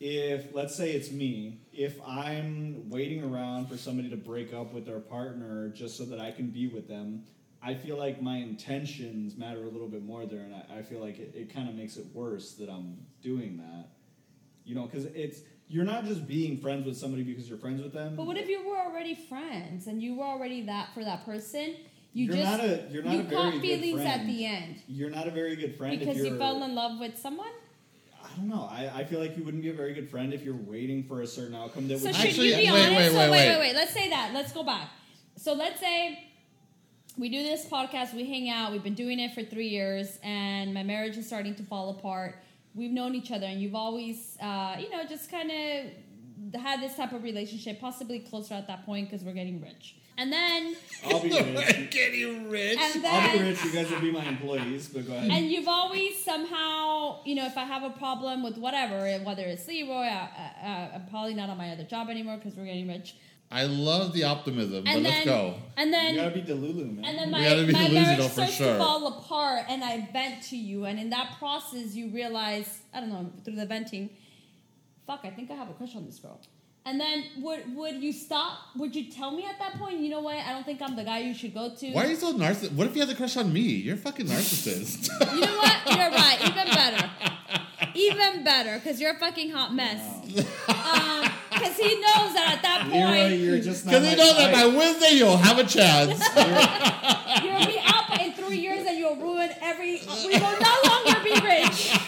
if, let's say it's me, if I'm waiting around for somebody to break up with their partner just so that I can be with them, I feel like my intentions matter a little bit more there, and I, I feel like it, it kind of makes it worse that I'm doing that. You know, because it's you're not just being friends with somebody because you're friends with them. But what if you were already friends and you were already that for that person? You You're just not a- you're not you a very caught good feelings at the end You're not a very good friend because if you're. you fell in love with someone. I don't know. I, I feel like you wouldn't be a very good friend if you're waiting for a certain outcome that So would. should Actually, you be wait, honest? wait, so wait, wait, wait. wait, wait. Let's say that. Let's go back. So let's say we do this podcast. We hang out. We've been doing it for three years, and my marriage is starting to fall apart. We've known each other, and you've always, uh, you know, just kind of had this type of relationship, possibly closer at that point because we're getting rich. And then, I'll be rich. Getting rich. and I'll be rich. You guys will be my employees. But go ahead. and you've always somehow, you know, if I have a problem with whatever, whether it's Leroy, uh, uh, uh, I'm probably not on my other job anymore because we're getting rich. I love the optimism, but And let's then, go. and then, you gotta be Delulu, man. And then my, gotta be my delusional marriage for starts sure. to fall apart, and I vent to you. And in that process, you realize, I don't know, through the venting, fuck, I think I have a crush on this girl. And then would would you stop? Would you tell me at that point? You know what? I don't think I'm the guy you should go to. Why are you so narcissistic? What if you had a crush on me? You're a fucking narcissist. You know what? You're right. Even better. Even better, because you're a fucking hot mess. Um, because he knows that at that point you're just. Because my you know that by. Wednesday you'll have a chance. you'll be out in three years and you'll ruin every. We will no longer be rich.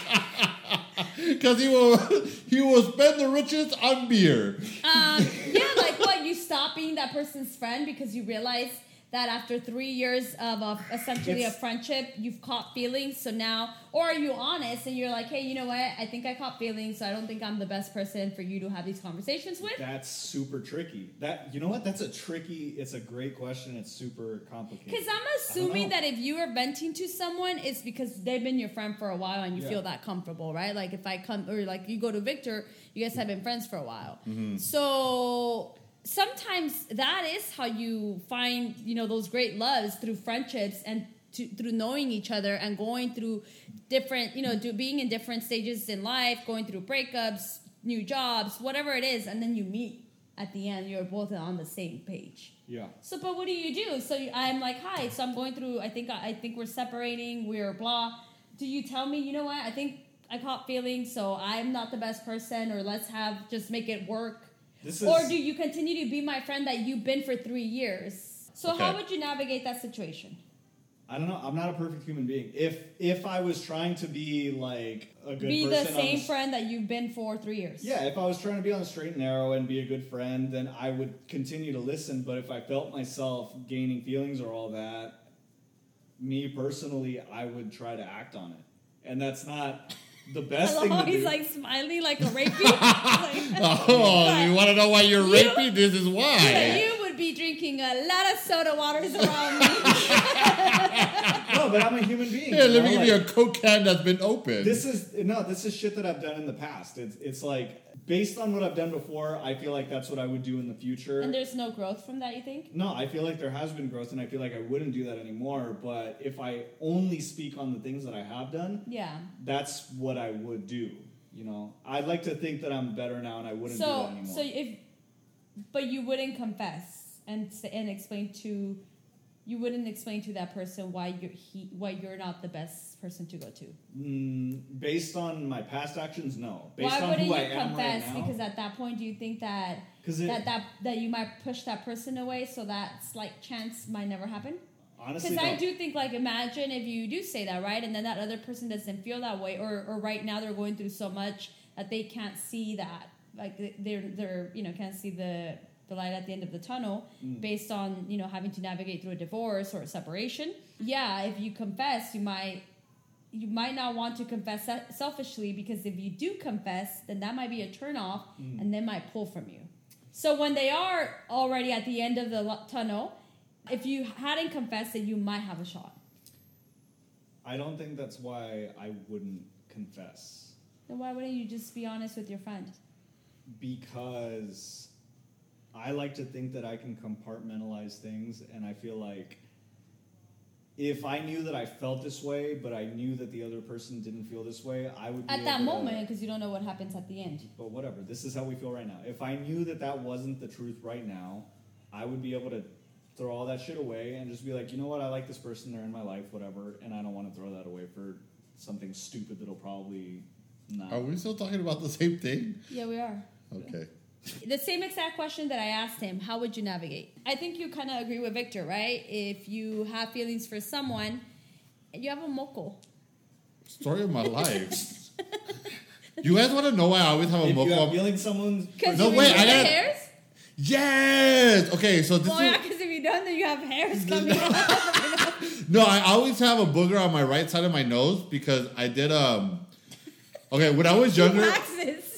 Because he will he will spend the riches on beer. Um, yeah, like what? You stop being that person's friend because you realize that after three years of a, essentially a friendship, you've caught feelings. So now, or are you honest and you're like, hey, you know what? I think I caught feelings, so I don't think I'm the best person for you to have these conversations with. That's super tricky. That you know what? That's a tricky. It's a great question. It's super complicated. Because I'm assuming that if you are venting to someone, it's because they've been your friend for a while and you Yeah. feel that comfortable, right? Like if I come or like you go to Victor, you guys have been friends for a while. Mm-hmm. So sometimes that is how you find, you know, those great loves through friendships and to, through knowing each other and going through different, you know, do, being in different stages in life, going through breakups, new jobs, whatever it is, and then you meet at the end. You're both on the same page. yeah. So, but what do you do? So you- I'm like, hi. So I'm going through. I think I think we're separating. We're blah. Do you tell me? You know what? I think I caught feelings. So I'm not the best person. Or let's have just make it work. This is. Or do you continue to be my friend that you've been for three years? So how would you navigate that situation? I don't know. I'm not a perfect human being. If if I was trying to be like a good be person the same s- friend that you've been for three years. Yeah, if I was trying to be on the straight and narrow and be a good friend, then I would continue to listen. But if I felt myself gaining feelings or all that, me personally, I would try to act on it. And that's not the best thing to he's do. like smiling like a rapey. Like- Oh, you want to know why you're You- rapey? This is why. you would be drinking a lot of soda waters around me. No, but I'm a human being. Here, let me give you a like, Coke can that's been opened. This is no, this is shit that I've done in the past. It's it's like based on what I've done before, I feel like that's what I would do in the future. and there's no growth from that, you think? No, I feel like there has been growth, and I feel like I wouldn't do that anymore. But if I only speak on the things that I have done, Yeah. that's what I would do. You know, I'd like to think that I'm better now, and I wouldn't do So, that anymore. so if, but you wouldn't confess and and explain to, you wouldn't explain to that person why you're he why you're not the best person to go to. mm, based on my past actions, no. Based why on wouldn't who you I confess? right now, because at that point, do you think that it, that that that you might push that person away, so that slight chance might never happen? honestly, Because I do think, like, imagine if you do say that, right? And then that other person doesn't feel that way, or, or right now they're going through so much that they can't see that, like, they're, they're, you know, can't see the, the light at the end of the tunnel Mm. based on, you know, having to navigate through a divorce or a separation. Yeah, if you confess, you might. You might not want to confess selfishly because if you do confess, then that might be a turnoff Mm. and they might pull from you. So when they are already at the end of the tunnel, if you hadn't confessed it, you might have a shot. I don't think that's why I wouldn't confess Then why wouldn't you just be honest with your friend? because I like to think that I can compartmentalize things, and I feel like if I knew that I felt this way, but I knew that the other person didn't feel this way, I would be At that to- moment, because you don't know what happens at the end. But whatever, this is how we feel right now. If I knew that that wasn't the truth right now, I would be able to throw all that shit away and just be like, you know what, I like this person, they're in my life, whatever, and I don't want to throw that away for something stupid that'll probably not. Are we still talking about the same thing? Yeah, we are. Okay. The same exact question that I asked him, how would you navigate? I think you kind of agree with Victor, right? If you have feelings for someone, you have a moco. Story of my life. you guys want to know why I always have a if you have moco? feelings someone Because No, you wait, remove I the gotta- hairs? Yes. Okay, so this Well, is yeah, because if you don't, then you have hairs coming out. no. I always have a booger on my right side of my nose because I did um. Okay, when I was younger, Waxes.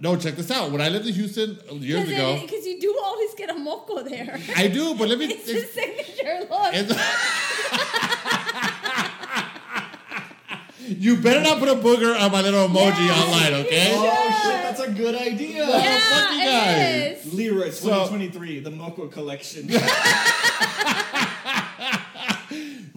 No, check this out. When I lived in Houston uh, years ago, Because you do always get a moco there. I do, but let me. It's his signature look. It's- you better not put a booger on my little emoji Yes, online, okay? Oh shit, that's a good idea. yeah, fuck you it guys. is. Leroy, So- 2023, the Moco collection.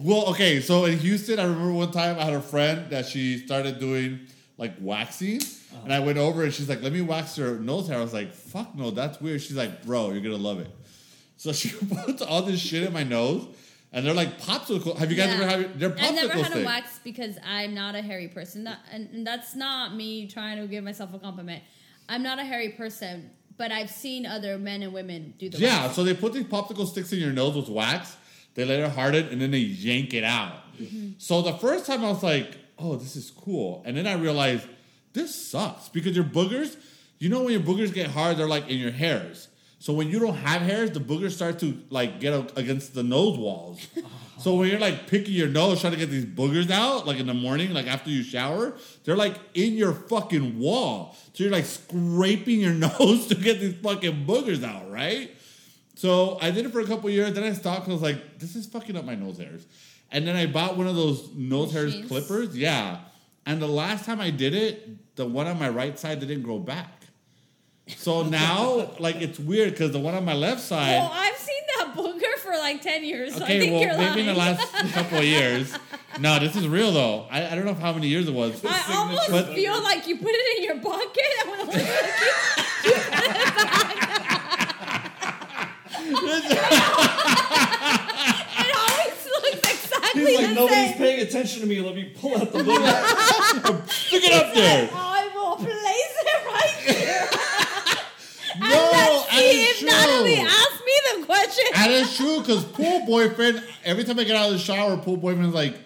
Well, okay, so in Houston, I remember one time I had a friend that she started doing like waxing, uh-huh. and I went over and she's like, "Let me wax your nose hair." I was like, "Fuck no, that's weird." She's like, "Bro, you're gonna love it." So she puts all this shit in my nose, and they're like popsicle. Have you guys Yeah. ever had? They're popsicle I've never had a wax because I'm not a hairy person. That, and, and that's not me trying to give myself a compliment. I'm not a hairy person, but I've seen other men and women do the Yeah, wax. so they put these popsicle sticks in your nose with wax. They let it harden and then they yank it out. Mm-hmm. So the first time I was like, "Oh, this is cool," and then I realized this sucks because your boogers. You know when your boogers get hard, they're like in your hairs. So when you don't have hairs, the boogers start to like get against the nose walls. So when you're like picking your nose, trying to get these boogers out, like in the morning, like after you shower, they're like in your fucking wall. So you're like scraping your nose to get these fucking boogers out, right? So I did it for a couple years. Then I stopped because I was like, this is fucking up my nose hairs. And then I bought one of those nose hairs clippers. Yeah. And the last time I did it, the one on my right side didn't grow back. So now, like, it's weird because the one on my left side. Well, I've seen that booger for like 10 years. So I Okay, think well, you're maybe in the last couple of years. No, this is real though. I, I don't know how many years it was. I almost But- feel like you put it in your pocket and when the you, you put it back. it always looks exactly He's like, nobody's same. paying attention to me. Let me pull out the booger. Stick it up there. I will place it right here. No, and let's and see if Natalie true. me the question. And it's true because pool boyfriend, every time I get out of the shower, pool boyfriend is like,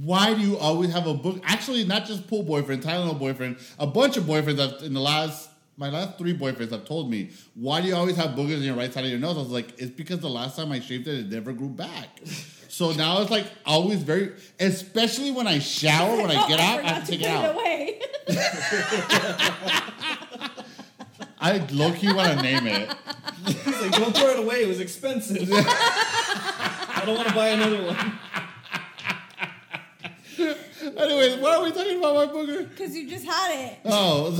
why do you always have a book? Actually, not just pool boyfriend, Tylenol boyfriend, a bunch of boyfriends have, in the last, my last three boyfriends have told me, why do you always have boogers in your right side of your nose? I was like, it's because the last time I shaved it, it never grew back. So now it's like always very, especially when I shower, when I Oh, get out, I forgot have to take it out. away. I low key want to name it. He's like, don't throw it away. It was expensive. I don't want to buy another one. Anyways, what are we talking about, my booger? Because you just had it. Oh,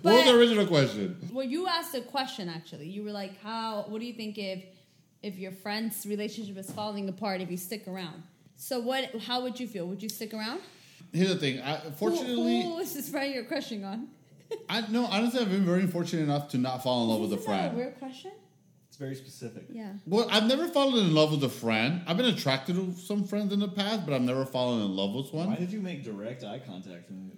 what was the original question? Well, you asked a question actually. You were like, "How? What do you think if if your friend's relationship is falling apart if you stick around?" So what? How would you feel? Would you stick around? Here's the thing. I, fortunately, who, who is this friend you're crushing on? I no. Honestly, I've been very fortunate enough to not fall in love with a Isn't that friend. weird question. It's very specific. Yeah. Well, I've never fallen in love with a friend. I've been attracted to some friends in the past, but I've never fallen in love with one. Why did you make direct eye contact when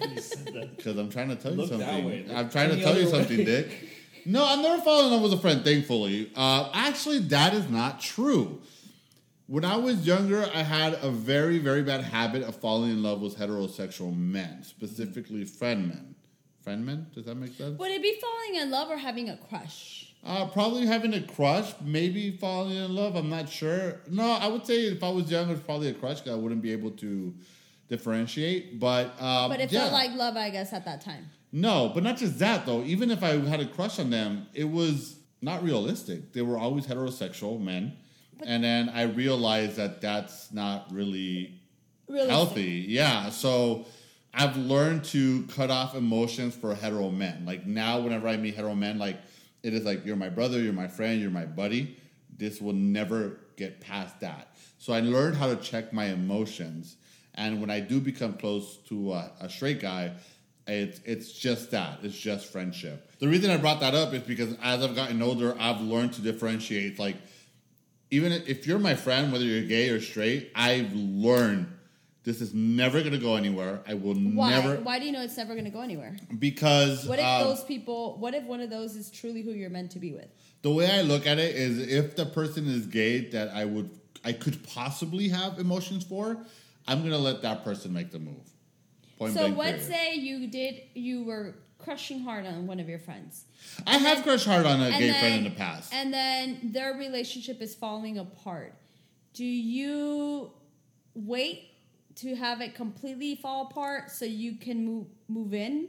when you said that? Because I'm trying to tell you Look that something. way. I'm trying to tell you other way. something, Dick. No, I've never fallen in love with a friend, thankfully. Uh, actually, that is not true. When I was younger, I had a very, very bad habit of falling in love with heterosexual men, specifically friend men. Friend men? Does that make sense? Would it be falling in love or having a crush? Uh, probably having a crush, maybe falling in love. I'm not sure. No, I would say if I was younger, it was probably a crush because I wouldn't be able to differentiate. But um, But it yeah. felt like love, I guess, at that time. No, but not just that though. Even if I had a crush on them, it was not realistic. They were always heterosexual men, But- and then I realized that that's not really Realistic. healthy. Yeah. So I've learned to cut off emotions for hetero men. Like now, whenever I meet hetero men, like it is like you're my brother, you're my friend, you're my buddy. This will never get past that. So I learned how to check my emotions. And when I do become close to a, a straight guy, it's it's just that. It's just friendship. The reason I brought that up is because as I've gotten older, I've learned to differentiate. Like, even if you're my friend, whether you're gay or straight, I've learned this is never going to go anywhere. I will Why? never Why do you know it's never going to go anywhere? because What if um, those people? What if one of those is truly who you're meant to be with? the way I look at it is if the person is gay that I would I could possibly have emotions for, I'm gonna let that person make the move. Point so blank let's period. say you did you were crushing hard on one of your friends. I have crushed hard on a gay then- friend in the past. And then their relationship is falling apart. Do you wait to have it completely fall apart so you can move move in,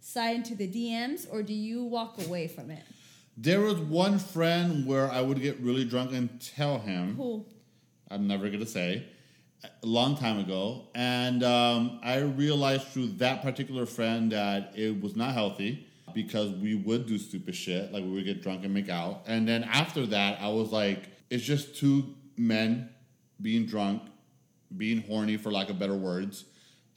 slide into the DMs, or do you walk away from it? There was one friend where I would get really drunk and tell him, Who? I'm never gonna say, a long time ago, and um, I realized through that particular friend that it was not healthy because we would do stupid shit, like we would get drunk and make out, and then after that, I was like, it's just two men being drunk, being horny, for lack of better words.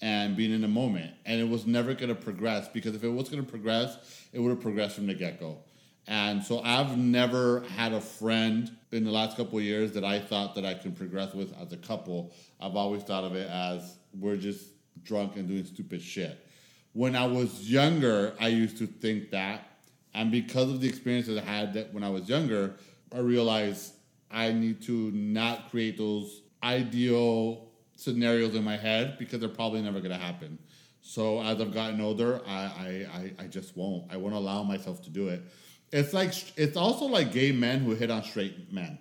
And being in the moment, and it was never going to progress because if it was going to progress, it would have progressed from the get go. And so I've never had a friend in the last couple years that I thought that I could progress with as a couple. I've always thought of it as we're just drunk and doing stupid shit. When I was younger, I used to think that. And because of the experiences I had that when I was younger, I realized I need to not create those ideal scenarios in my head because they're probably never going to happen. So as I've gotten older, I, I, I just won't. I won't allow myself to do it. It's like it's also like gay men who hit on straight men.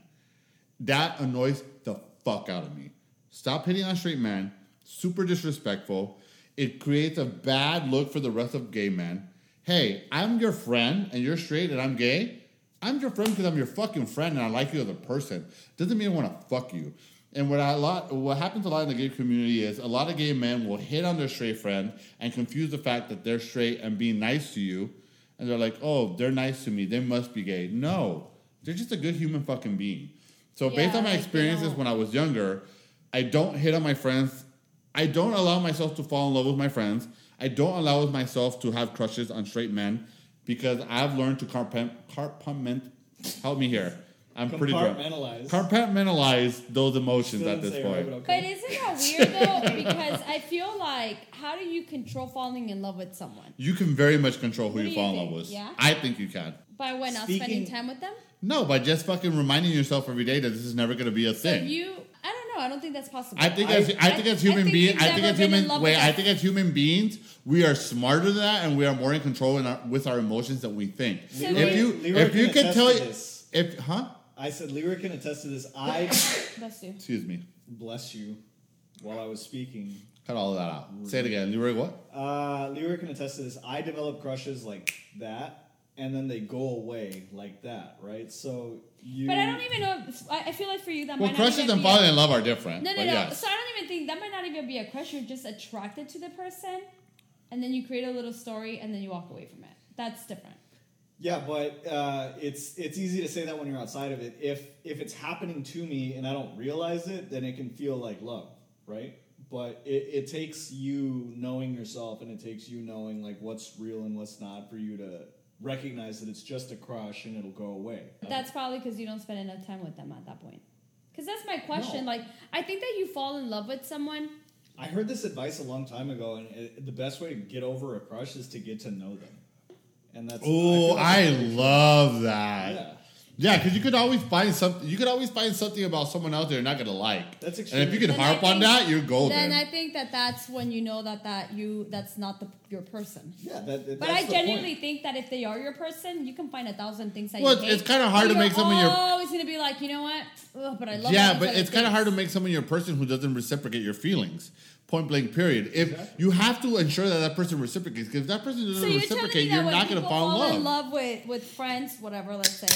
That annoys the fuck out of me. Stop hitting on straight men. Super disrespectful. It creates a bad look for the rest of gay men. Hey, I'm your friend and you're straight and I'm gay. I'm your friend because I'm your fucking friend and I like you as a person. Doesn't mean I want to fuck you. And what I, lot, what happens a lot in the gay community is a lot of gay men will hit on their straight friend and confuse the fact that they're straight and being nice to you, and they're like, "Oh, they're nice to me. They must be gay." No, they're just a good human fucking being. So based on my like, experiences when I was younger, I don't hit on my friends. I don't allow myself to fall in love with my friends. I don't allow myself to have crushes on straight men because I've learned to compartment help me here. I'm pretty drunk. Compartmentalize. Compartmentalize those emotions at this say it right, point. but But isn't that weird though? Because I feel like how do you control falling in love with someone? You can very much control who What you fall you in love with. Yeah? I think you can. By what not Speaking- spending time with them? No, by just fucking reminding yourself every day that this is never going to be a So thing. you, I don't know. I don't think that's possible. I think I- as I think I- as human beings, I think never as human wait, I think as human beings, we are smarter than that, and we are more in control in our, with our emotions than we think. So if Leroy- you Leroy if you can can tell to this. if huh? I said Lyra can attest to this. I Bless you. Excuse me, bless you while I was speaking. cut all of that out. Say it again, Leroy. What? Uh, Lyra can attest to this. I develop crushes like that, and then they go away like that, right? So you. But I don't even know. If, I, I feel like for you that Well, might not crushes even and be a- falling in love are different. No, no, but no. yes. So I don't even think that might not even be a crush. You're just attracted to the person, and then you create a little story, and then you walk away from it. That's different. Yeah, but uh, it's it's easy to say that when you're outside of it. If if it's happening to me and I don't realize it, then it can feel like love, right? But it, it takes you knowing yourself, and it takes you knowing like what's real and what's not for you to recognize that it's just a crush and it'll go away. That's probably because you don't spend enough time with them at that point. Because that's my question. No. Like, I think that you fall in love with someone. I heard this advice a long time ago, and it, the best way to get over a crush is to get to know them. And that's Oh, feel like I that's very true. love that. Yeah. Yeah, because you could always find something. You could always find something about someone else that you're not gonna like. That's And if you can Then I harp on that, you're golden. Then I think that that's when you know that that you that's not the your person. Yeah, that, that- But that's I the genuinely point. think that if they are your person, you can find a thousand things that Well, you it's- hate. it's kinda hard but to make you're someone your- always gonna be like, you know what? Ugh, but I love. yeah, but it's kind of hard to make someone your person who doesn't reciprocate your feelings. Point blank. Period. If Exactly. you have to ensure that that person reciprocates, because if that person doesn't So you're reciprocate, you're not going to fall in love. in love with with friends, whatever, let's say,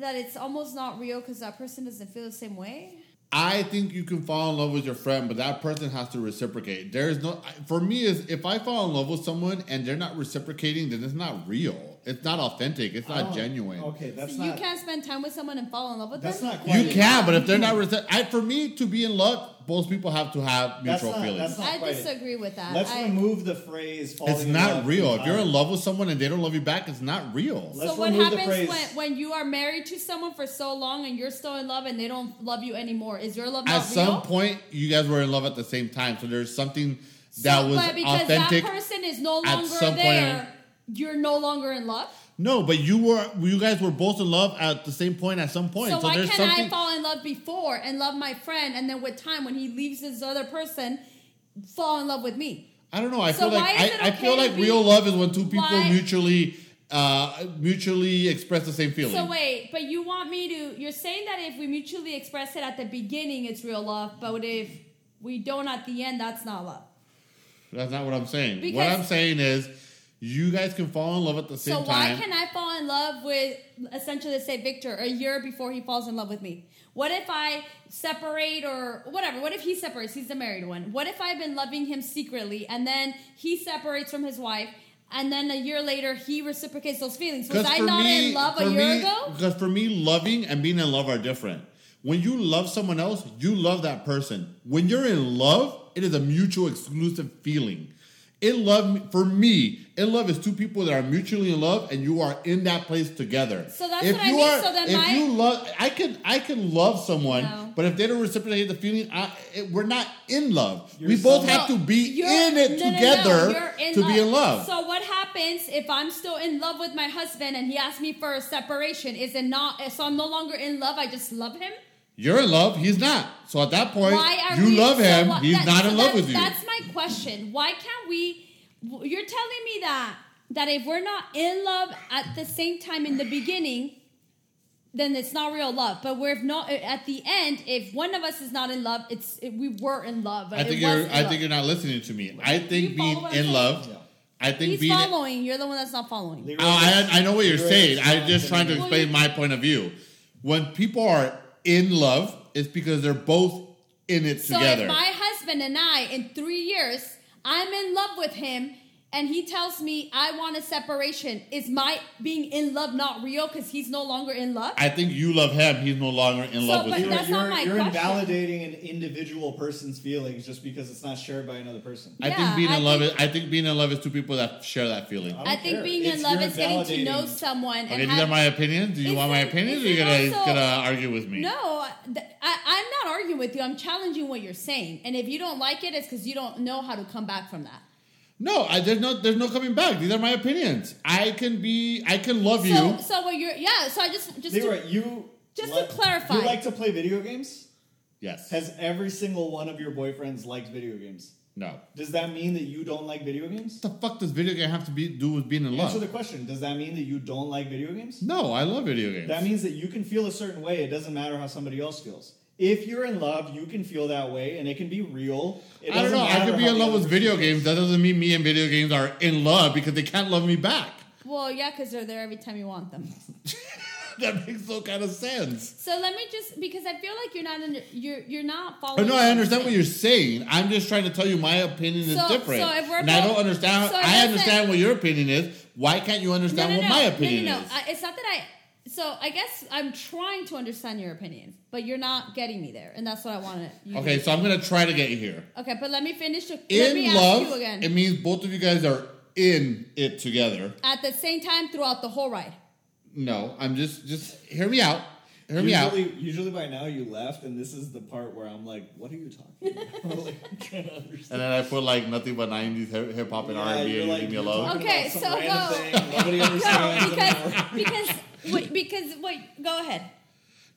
that it's almost not real because that person doesn't feel the same way. I think you can fall in love with your friend, but that person has to reciprocate. There is no for me is if I fall in love with someone and they're not reciprocating, then it's not real. It's not authentic. It's not Oh, genuine. Okay, that's So not. you can't spend time with someone and fall in love with That's them. not quite. You it. can, but if they're not reci- I, for me to be in love, both people have to have That's mutual not- feelings. that's not I quite it. disagree with that. Let's I, remove the phrase. Falling it's in not love real. If you're in entirely. love with someone and they don't love you back, it's not real. Let's so what remove the happens phrase- when, when you are married to someone for so long and you're still in love and they don't love you anymore? Is your love not At some point, you guys were in love at the same time, so there's something that So- was but because authentic. that person is no at longer some point there, you're no longer in love. No, but you were you guys were both in love at the same point at some point. So, So, why can't something I fall in love before and love my friend, and then with time, when he leaves this other person, fall in love with me? I don't know. I So feel like I, it I feel like be- real love is when two people Why- mutually uh mutually express the same feeling. So wait, but you want me to? You're saying that if we mutually express it at the beginning, it's real love, but if we don't at the end, that's not love. That's not what I'm saying. what I'm saying is you guys can fall in love at the same time. So why time. can I fall in love with essentially say Victor a year before he falls in love with me? What if I separate or whatever? What if he separates? He's the married one. What if I've been loving him secretly and then he separates from his wife and then a year later he reciprocates those feelings? Was I not me- in love a year me- ago? Because for me, loving and being in love are different. When you love someone else, you love that person. When you're in love, it is a mutual exclusive feeling. In love, for me, in love is two people that are mutually in love, and you are in that place together. So that's if what I you mean. Are, So then if my- you love, I can, I can love someone, No. but if they don't reciprocate the feeling, I, it, we're not in love. You're we both so- have to be You're- in it no, no, no, together in to be in love. So what happens if I'm still in love with my husband and he asks me for a separation? Is it not? So I'm no longer in love. I just love him. You're in love, he's not. So at that point, you we, love so him, what- he's that- not so in love with you. That's my question. Why can't we? You're telling me that that if we're not in love at the same time in the beginning, then it's not real love. But we're not uh, at the end. If one of us is not in love, it's it, we were in love. I think you're. I love. think you're not listening to me. I think You being follow what I'm in love. Yeah. I think He's being. following. You're the one that's not following. Leroy Oh, I, I know what you're saying. I'm just trying gonna- explain my point of view. When people are in love, it's because they're both in it So together. if my husband and I, in three years, I'm in love with him, and he tells me I want a separation, is my being in love not real because he's no longer in love? I think you love him. He's no longer in So, love with you. You're, that's you're, not my you're question. invalidating an individual person's feelings just because it's not shared by another person. I think being I in love. think- Is, I think being in love is two people that share that feeling. I I think care. being It's- in love is getting to know someone. Okay, and these are have- my opinions. Do you want my it- opinions, is or you it gonna also- gonna argue with me? No, th- I, I'm not arguing with you. I'm challenging what you're saying. And if you don't like it, it's because you don't know how to come back from that. No, I, there's no there's no coming back. These are my opinions. I can be I can love So, you. so what you're, yeah. So I just, just to- Leroy, you Just to clarify. you like to play video games. Yes. Has every single one of your boyfriends liked video games? no. Does that mean that you don't like video games? What the fuck does video game have to be do with being in Answer love? the question. Does that mean that you don't like video games? No, I love video games. That means that you can feel a certain way. It doesn't matter how somebody else feels. If you're in love, you can feel that way, and it can be real. It I don't know. I could be in love with video person games. That doesn't mean me and video games are in love because they can't love me back. well, yeah, because they're there every time you want them. that makes no kind of sense. So let me just because I feel like you're not under, you're you're not Oh, following. no, I understand what you're saying. I'm just trying to tell you my opinion is So- different, so if we're and I don't understand. so I understand say- what your opinion is. Why can't you understand no, no, what no, my no, opinion no, no, is? I, it's not that I. So I guess I'm trying to understand your opinion, but you're not getting me there, and that's what I want to. okay, so I'm gonna try to get you here. Okay, but let me finish. Me In ask love, you again. it means both of you guys are in it together. At the same time, throughout the whole ride. No, I'm just just hear me out. Hear me out. Usually, usually by now you left, and this is the part where I'm like, "What are you talking about?" like, I'm trying to understand. And then I put like nothing but '90s hip hop and Yeah, R&B, you're and you like, leave me alone. Okay, so go. thing Nobody No, understands because anymore. because wait, because wait, go ahead.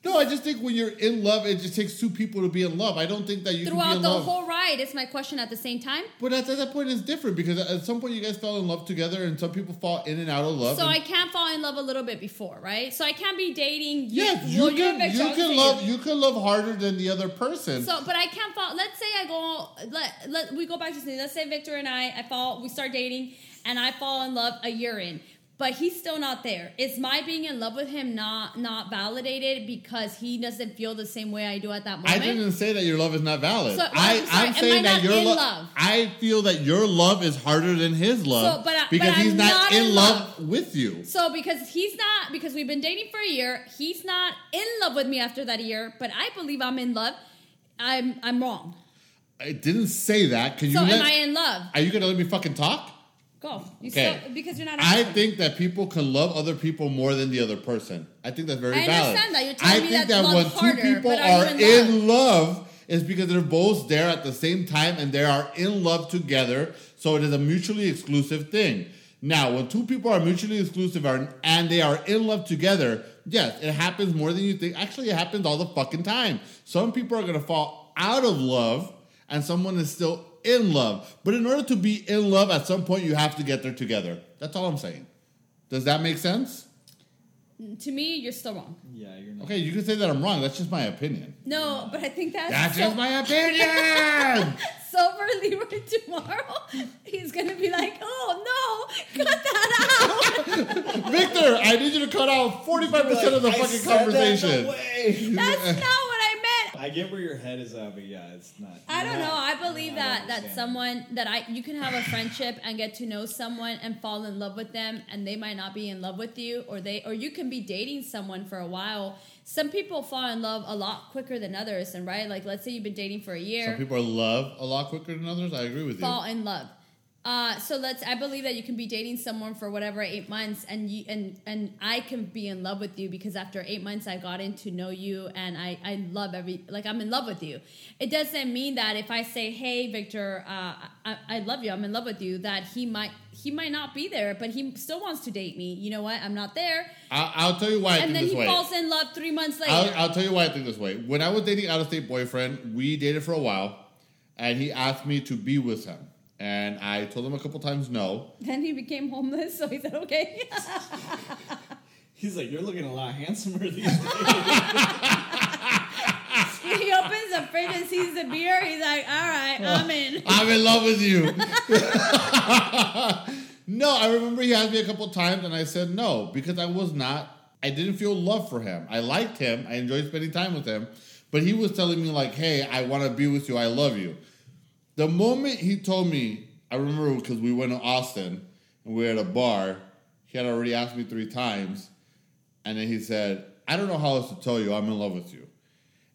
No, I just think when you're in love, it just takes two people to be in love. I don't think that you can be Throughout the love. whole ride, it's my question at the same time. but at that point, it's different because at some point you guys fell in love together, and some people fall in and out of love. So I can't fall in love a little bit before, right? So I can't be dating. you well, you're a can you can you. love you can love harder than the other person. So, but I can't fall. Let's say I go. Let, let we go back to something. Let's say Victor and I, I fall. We start dating, and I fall in love a year in. But he's still not there. Is my being in love with him not not validated because he doesn't feel the same way I do at that moment? I didn't say that your love is not valid. So, I, I'm sorry, I'm am saying I that not your in lo- love? I feel that your love is harder than his love So, but because but he's I'm not, not in in love with you. So because he's not because we've been dating for a year, he's not in love with me after that year, but I believe I'm in love. I'm I'm wrong. I didn't say that. Can you So let? am I in love? are you gonna let me fucking talk? Go. You Okay. still, because you're not I answering. think that people can love other people more than the other person. I think that's very I valid. understand that. You're telling I me think that love when harder, two people are are in in love, is because they're both there at the same time and they are in love together. So it is a mutually exclusive thing. Now, when two people are mutually exclusive and they are in love together, yes, it happens more than you think. Actually, it happens all the fucking time. Some people are gonna fall out of love, and someone is still in love. But in order to be in love, at some point, you have to get there together. That's all I'm saying. Does that make sense? to me, you're still wrong. Yeah, you're not. Okay, you can say that I'm wrong. That's just my opinion. No, but I think that's That's so, just my opinion. so for Leroy tomorrow, he's gonna be like, "Oh no, cut that out." Victor, I need you to cut out 45% of the I fucking said that, conversation. no way. That's not what I get where your head is at, but yeah, it's not. I don't you're know. I believe that that someone that I you can have a friendship and get to know someone and fall in love with them and they might not be in love with you or they or you can be dating someone for a while. Some people fall in love a lot quicker than others and right? Like let's say you've been dating for a year. Some people are love a lot quicker than others. I agree with fall you. Fall in love. Uh, so let's. I believe that you can be dating someone for whatever eight months, and you and and I can be in love with you because after eight months, I got in to know you, and I I love every like I'm in love with you. It doesn't mean that if I say, "Hey, Victor, uh, I, I love you, I'm in love with you," that he might he might not be there, but he still wants to date me. You know what? I'm not there, I'll, I'll tell you why I and think then this he way. falls in love three months later. I'll, I'll tell you why I think this way. When I was dating out of state boyfriend, we dated for a while, and he asked me to be with him, and I told him a couple times no. then he became homeless, so he said, "Okay." He's like, you're looking a lot handsomer these days. he opens the fridge and sees the beer. He's like, "All right, I'm in." I'm in love with you. no, I remember he asked me a couple times, and I said no because I was not. I didn't feel love for him. I liked him. I enjoyed spending time with him, but he was telling me like, "Hey, I want to be with you. I love you." The moment he told me, I remember because we went to Austin and we were at a bar. He had already asked me three times, and then he said, "I don't know how else to tell you. I'm in love with you."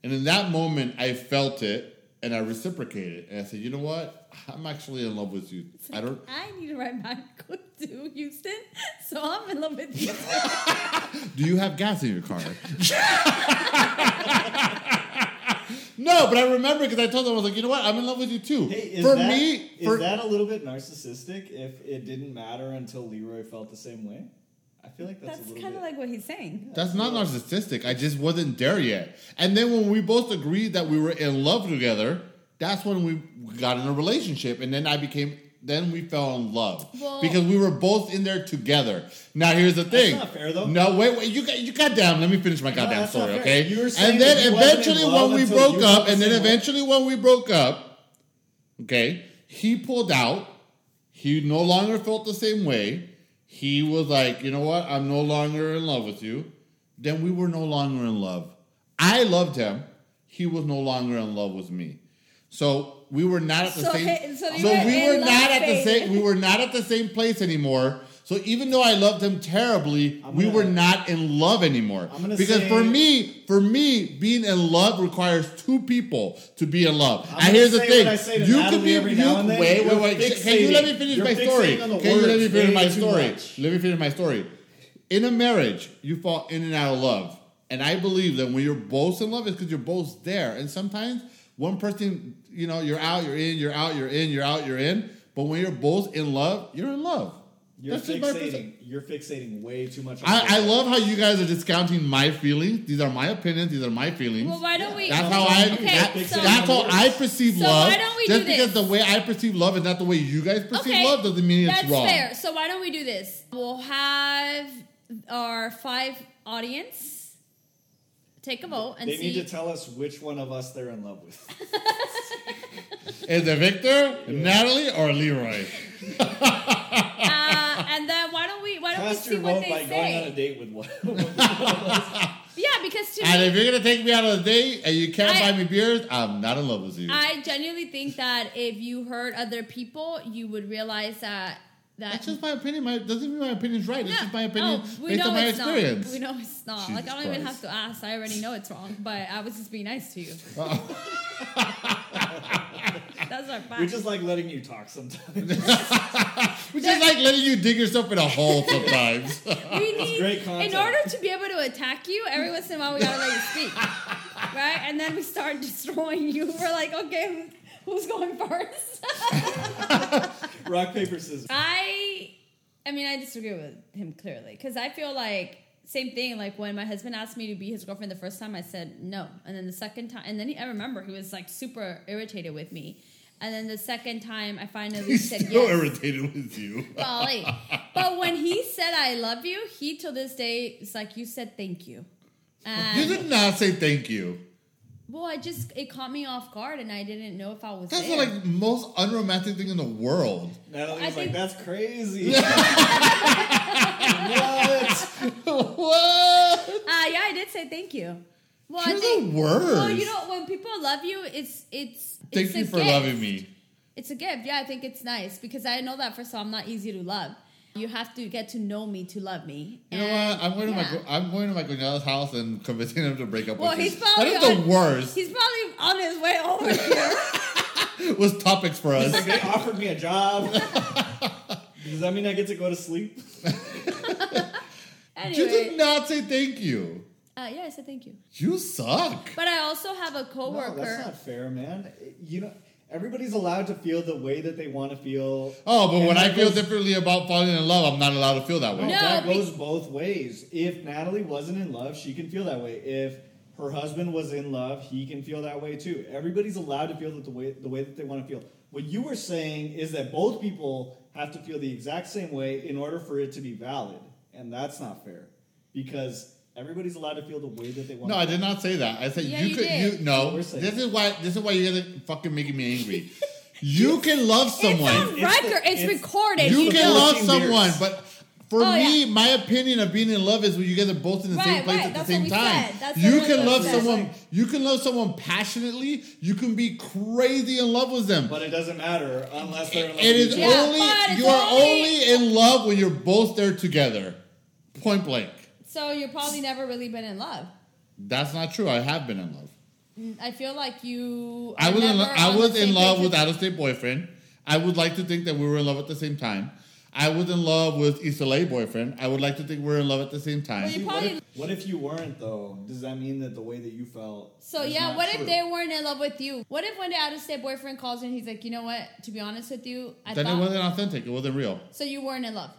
And in that moment, I felt it and I reciprocated. And I said, you know what? I'm actually in love with you. I don't. I need to ride back to Houston, so I'm in love with you. Do you have gas in your car? no, but I remember because I told him, I was like, you know what? I'm in love with you too. Hey, is for that, me, is for, that a little bit narcissistic? If it didn't matter until Leroy felt the same way, I feel like that's, That's kind of bit. like what he's saying. that's not narcissistic. I just wasn't there yet. And then when we both agreed that we were in love together, that's when we got in a relationship. And then I became, then we fell in love Well- because we were both in there together. Now here's the thing. not fair, though. No, wait, wait. You got, you goddamn. Let me finish my goddamn that's story, okay? You were saying And then he eventually when we broke up, and then way. eventually when we broke up, okay, he pulled out. He no longer felt the same way. He was like, you know what? I'm no longer in love with you. Then we were no longer in love. I loved him. He was no longer in love with me. So we were not at the So same. he- so So, were we were not at the same. We were not at the same place anymore. So even though I loved him terribly, I'm we were not in love anymore. I'm gonna because say- for me, for me, being in love requires two people to be in love. I'm and gonna here's the thing: what I say to you Natalie can be. every You, now and then. wait, You're wait, wait. Can you let me finish You're my story? fixating on the Can you let me finish my story? much. Let me finish my story. In a marriage, you fall in and out of love. And I believe that when you're both in love, it's because you're both there. And sometimes one person, you know, you're out, you're in, you're out, you're in, you're out, you're in. But when you're both in love, you're in love. You're That's just my perce- fixating. You're fixating way too much. on I, I love how you guys are discounting my feelings. These are my opinions. These are my feelings. Well, why don't we? That's how I. Okay, that- so- that's how I perceive So love. why don't we Just do because this? the way I perceive love is not the way you guys perceive Okay, love doesn't mean it's That's wrong. fair. So why don't we do this? We'll have our five audience take a vote and see. They see. need to tell us which one of us they're in love with. Is it Victor, Natalie, or Leroy? uh, and then why don't we? Why don't Cast see your what vote they by going on say. a date with one. Yeah, because to And me, if you're gonna take me out on a date and you can't I- buy me beers, I'm not in love with you. I genuinely think that if you hurt other people, you would realize that that That's just my opinion. My doesn't mean my opinion's right. It's just my opinion Oh, based on my experience. Not. We know it's not. Jesus like I don't even have to ask. I already know it's wrong. But I was just being nice to you. Oh. That's our fact. We're just like letting you talk sometimes. Which just like letting you dig yourself in a hole sometimes. we need, great content. in order to be able to attack you, every once in a while we gotta let you speak, right? And then we start destroying you. We're like, okay, who, who's going first? Rock paper scissors. I, I mean, I disagree with him clearly because I feel like same thing. Like when my husband asked me to be his girlfriend the first time, I said no, and then the second time, and then he, I remember he was like super irritated with me. And then the second time, I finally He's said still yes. irritated with you. Golly. But when he said I love you, he till this day is like you said thank you. You did not say thank you. Well, I just it caught me off guard and I didn't know if I was That's there. the like most unromantic thing in the world. Natalie I was like, think- "That's crazy." what? what? uh, yeah, I did say thank you. Well, You're I think the worst. Well, you know, when people love you, it's it's Thank it's you a for gift. loving me. It's a gift. Yeah, I think it's nice because I know that first of all, I'm not easy to love. You have to get to know me to love me. You know And, what? I'm going to my I'm going to my cuñada's house and convincing him to break up Well, with he's you. probably That is on- the worst. He's probably on his way over here. Was topics for us. Like, they offered me a job. Does that mean I get to go to sleep? You did not say thank you. uh, yeah, I said thank you. You suck. But I also have a No, coworker. that's not fair, man. You know, everybody's allowed to feel the way that they want to feel. Oh, but And when I feel goes- differently about falling in love, I'm not allowed to feel that way. No, No, that goes both ways. If Natalie wasn't in love, she can feel that way. If her husband was in love, he can feel that way too. Everybody's allowed to feel that the way the way that they want to feel. What you were saying is that both people have to feel the exact same way in order for it to be valid, and that's not fair because everybody's allowed to feel the way that they want. No, to I did not say that. I said Yeah, you you could. did. You no. This is why. This is why you guys are fucking making me angry. you can love someone. it's someone. on record. It's, it's- recorded. You He can knows. love someone, beers. but for Oh, me, my opinion of being in love is when you guys are both in the Right, same place right, at the that's same time. You can what we love said. someone. You can love someone passionately. You can be crazy in love with them. But it doesn't matter unless they're in love It with is Yeah, only you are only- only in love when you're both there together. Point blank. So you've probably never really been in love. That's not true. I have been in love. Mm, I feel like you. I are was in, lo- I was in love with out of state boyfriend. I would like to think that we were in love at the same time. I was in love with Issa Lay boyfriend. I would like to think we're in love at the same time. Well, you See, what, if, what if you weren't though? Does that mean that the way that you felt? So is yeah, not what true? if they weren't in love with you? What if one day out of state boyfriend calls and he's like, you know what? To be honest with you, I then thought it wasn't authentic. It wasn't real. so you weren't in love.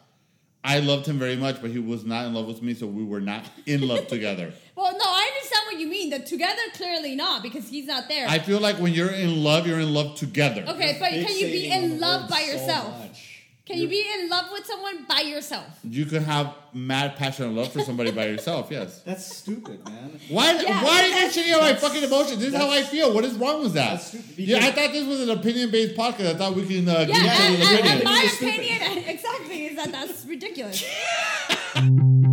I loved him very much, but he was not in love with me, so we were not in love together. Well, no, I understand what you mean. The together clearly not because he's not there. I feel like when you're in love, you're in love together. okay, but can you be in love word by so yourself? Much. Can you be in love with someone by yourself? You can have mad passion and love for somebody by yourself, yes. That's stupid, man. Why? Yeah, why are you that's- shitting on my fucking emotions? This is how I feel. What is wrong with that? that's stupid, yeah, I because- thought this was an opinion-based podcast. I thought we can uh, Yeah, give each other and, an and- and opinion. my opinion exactly is that that's ridiculous.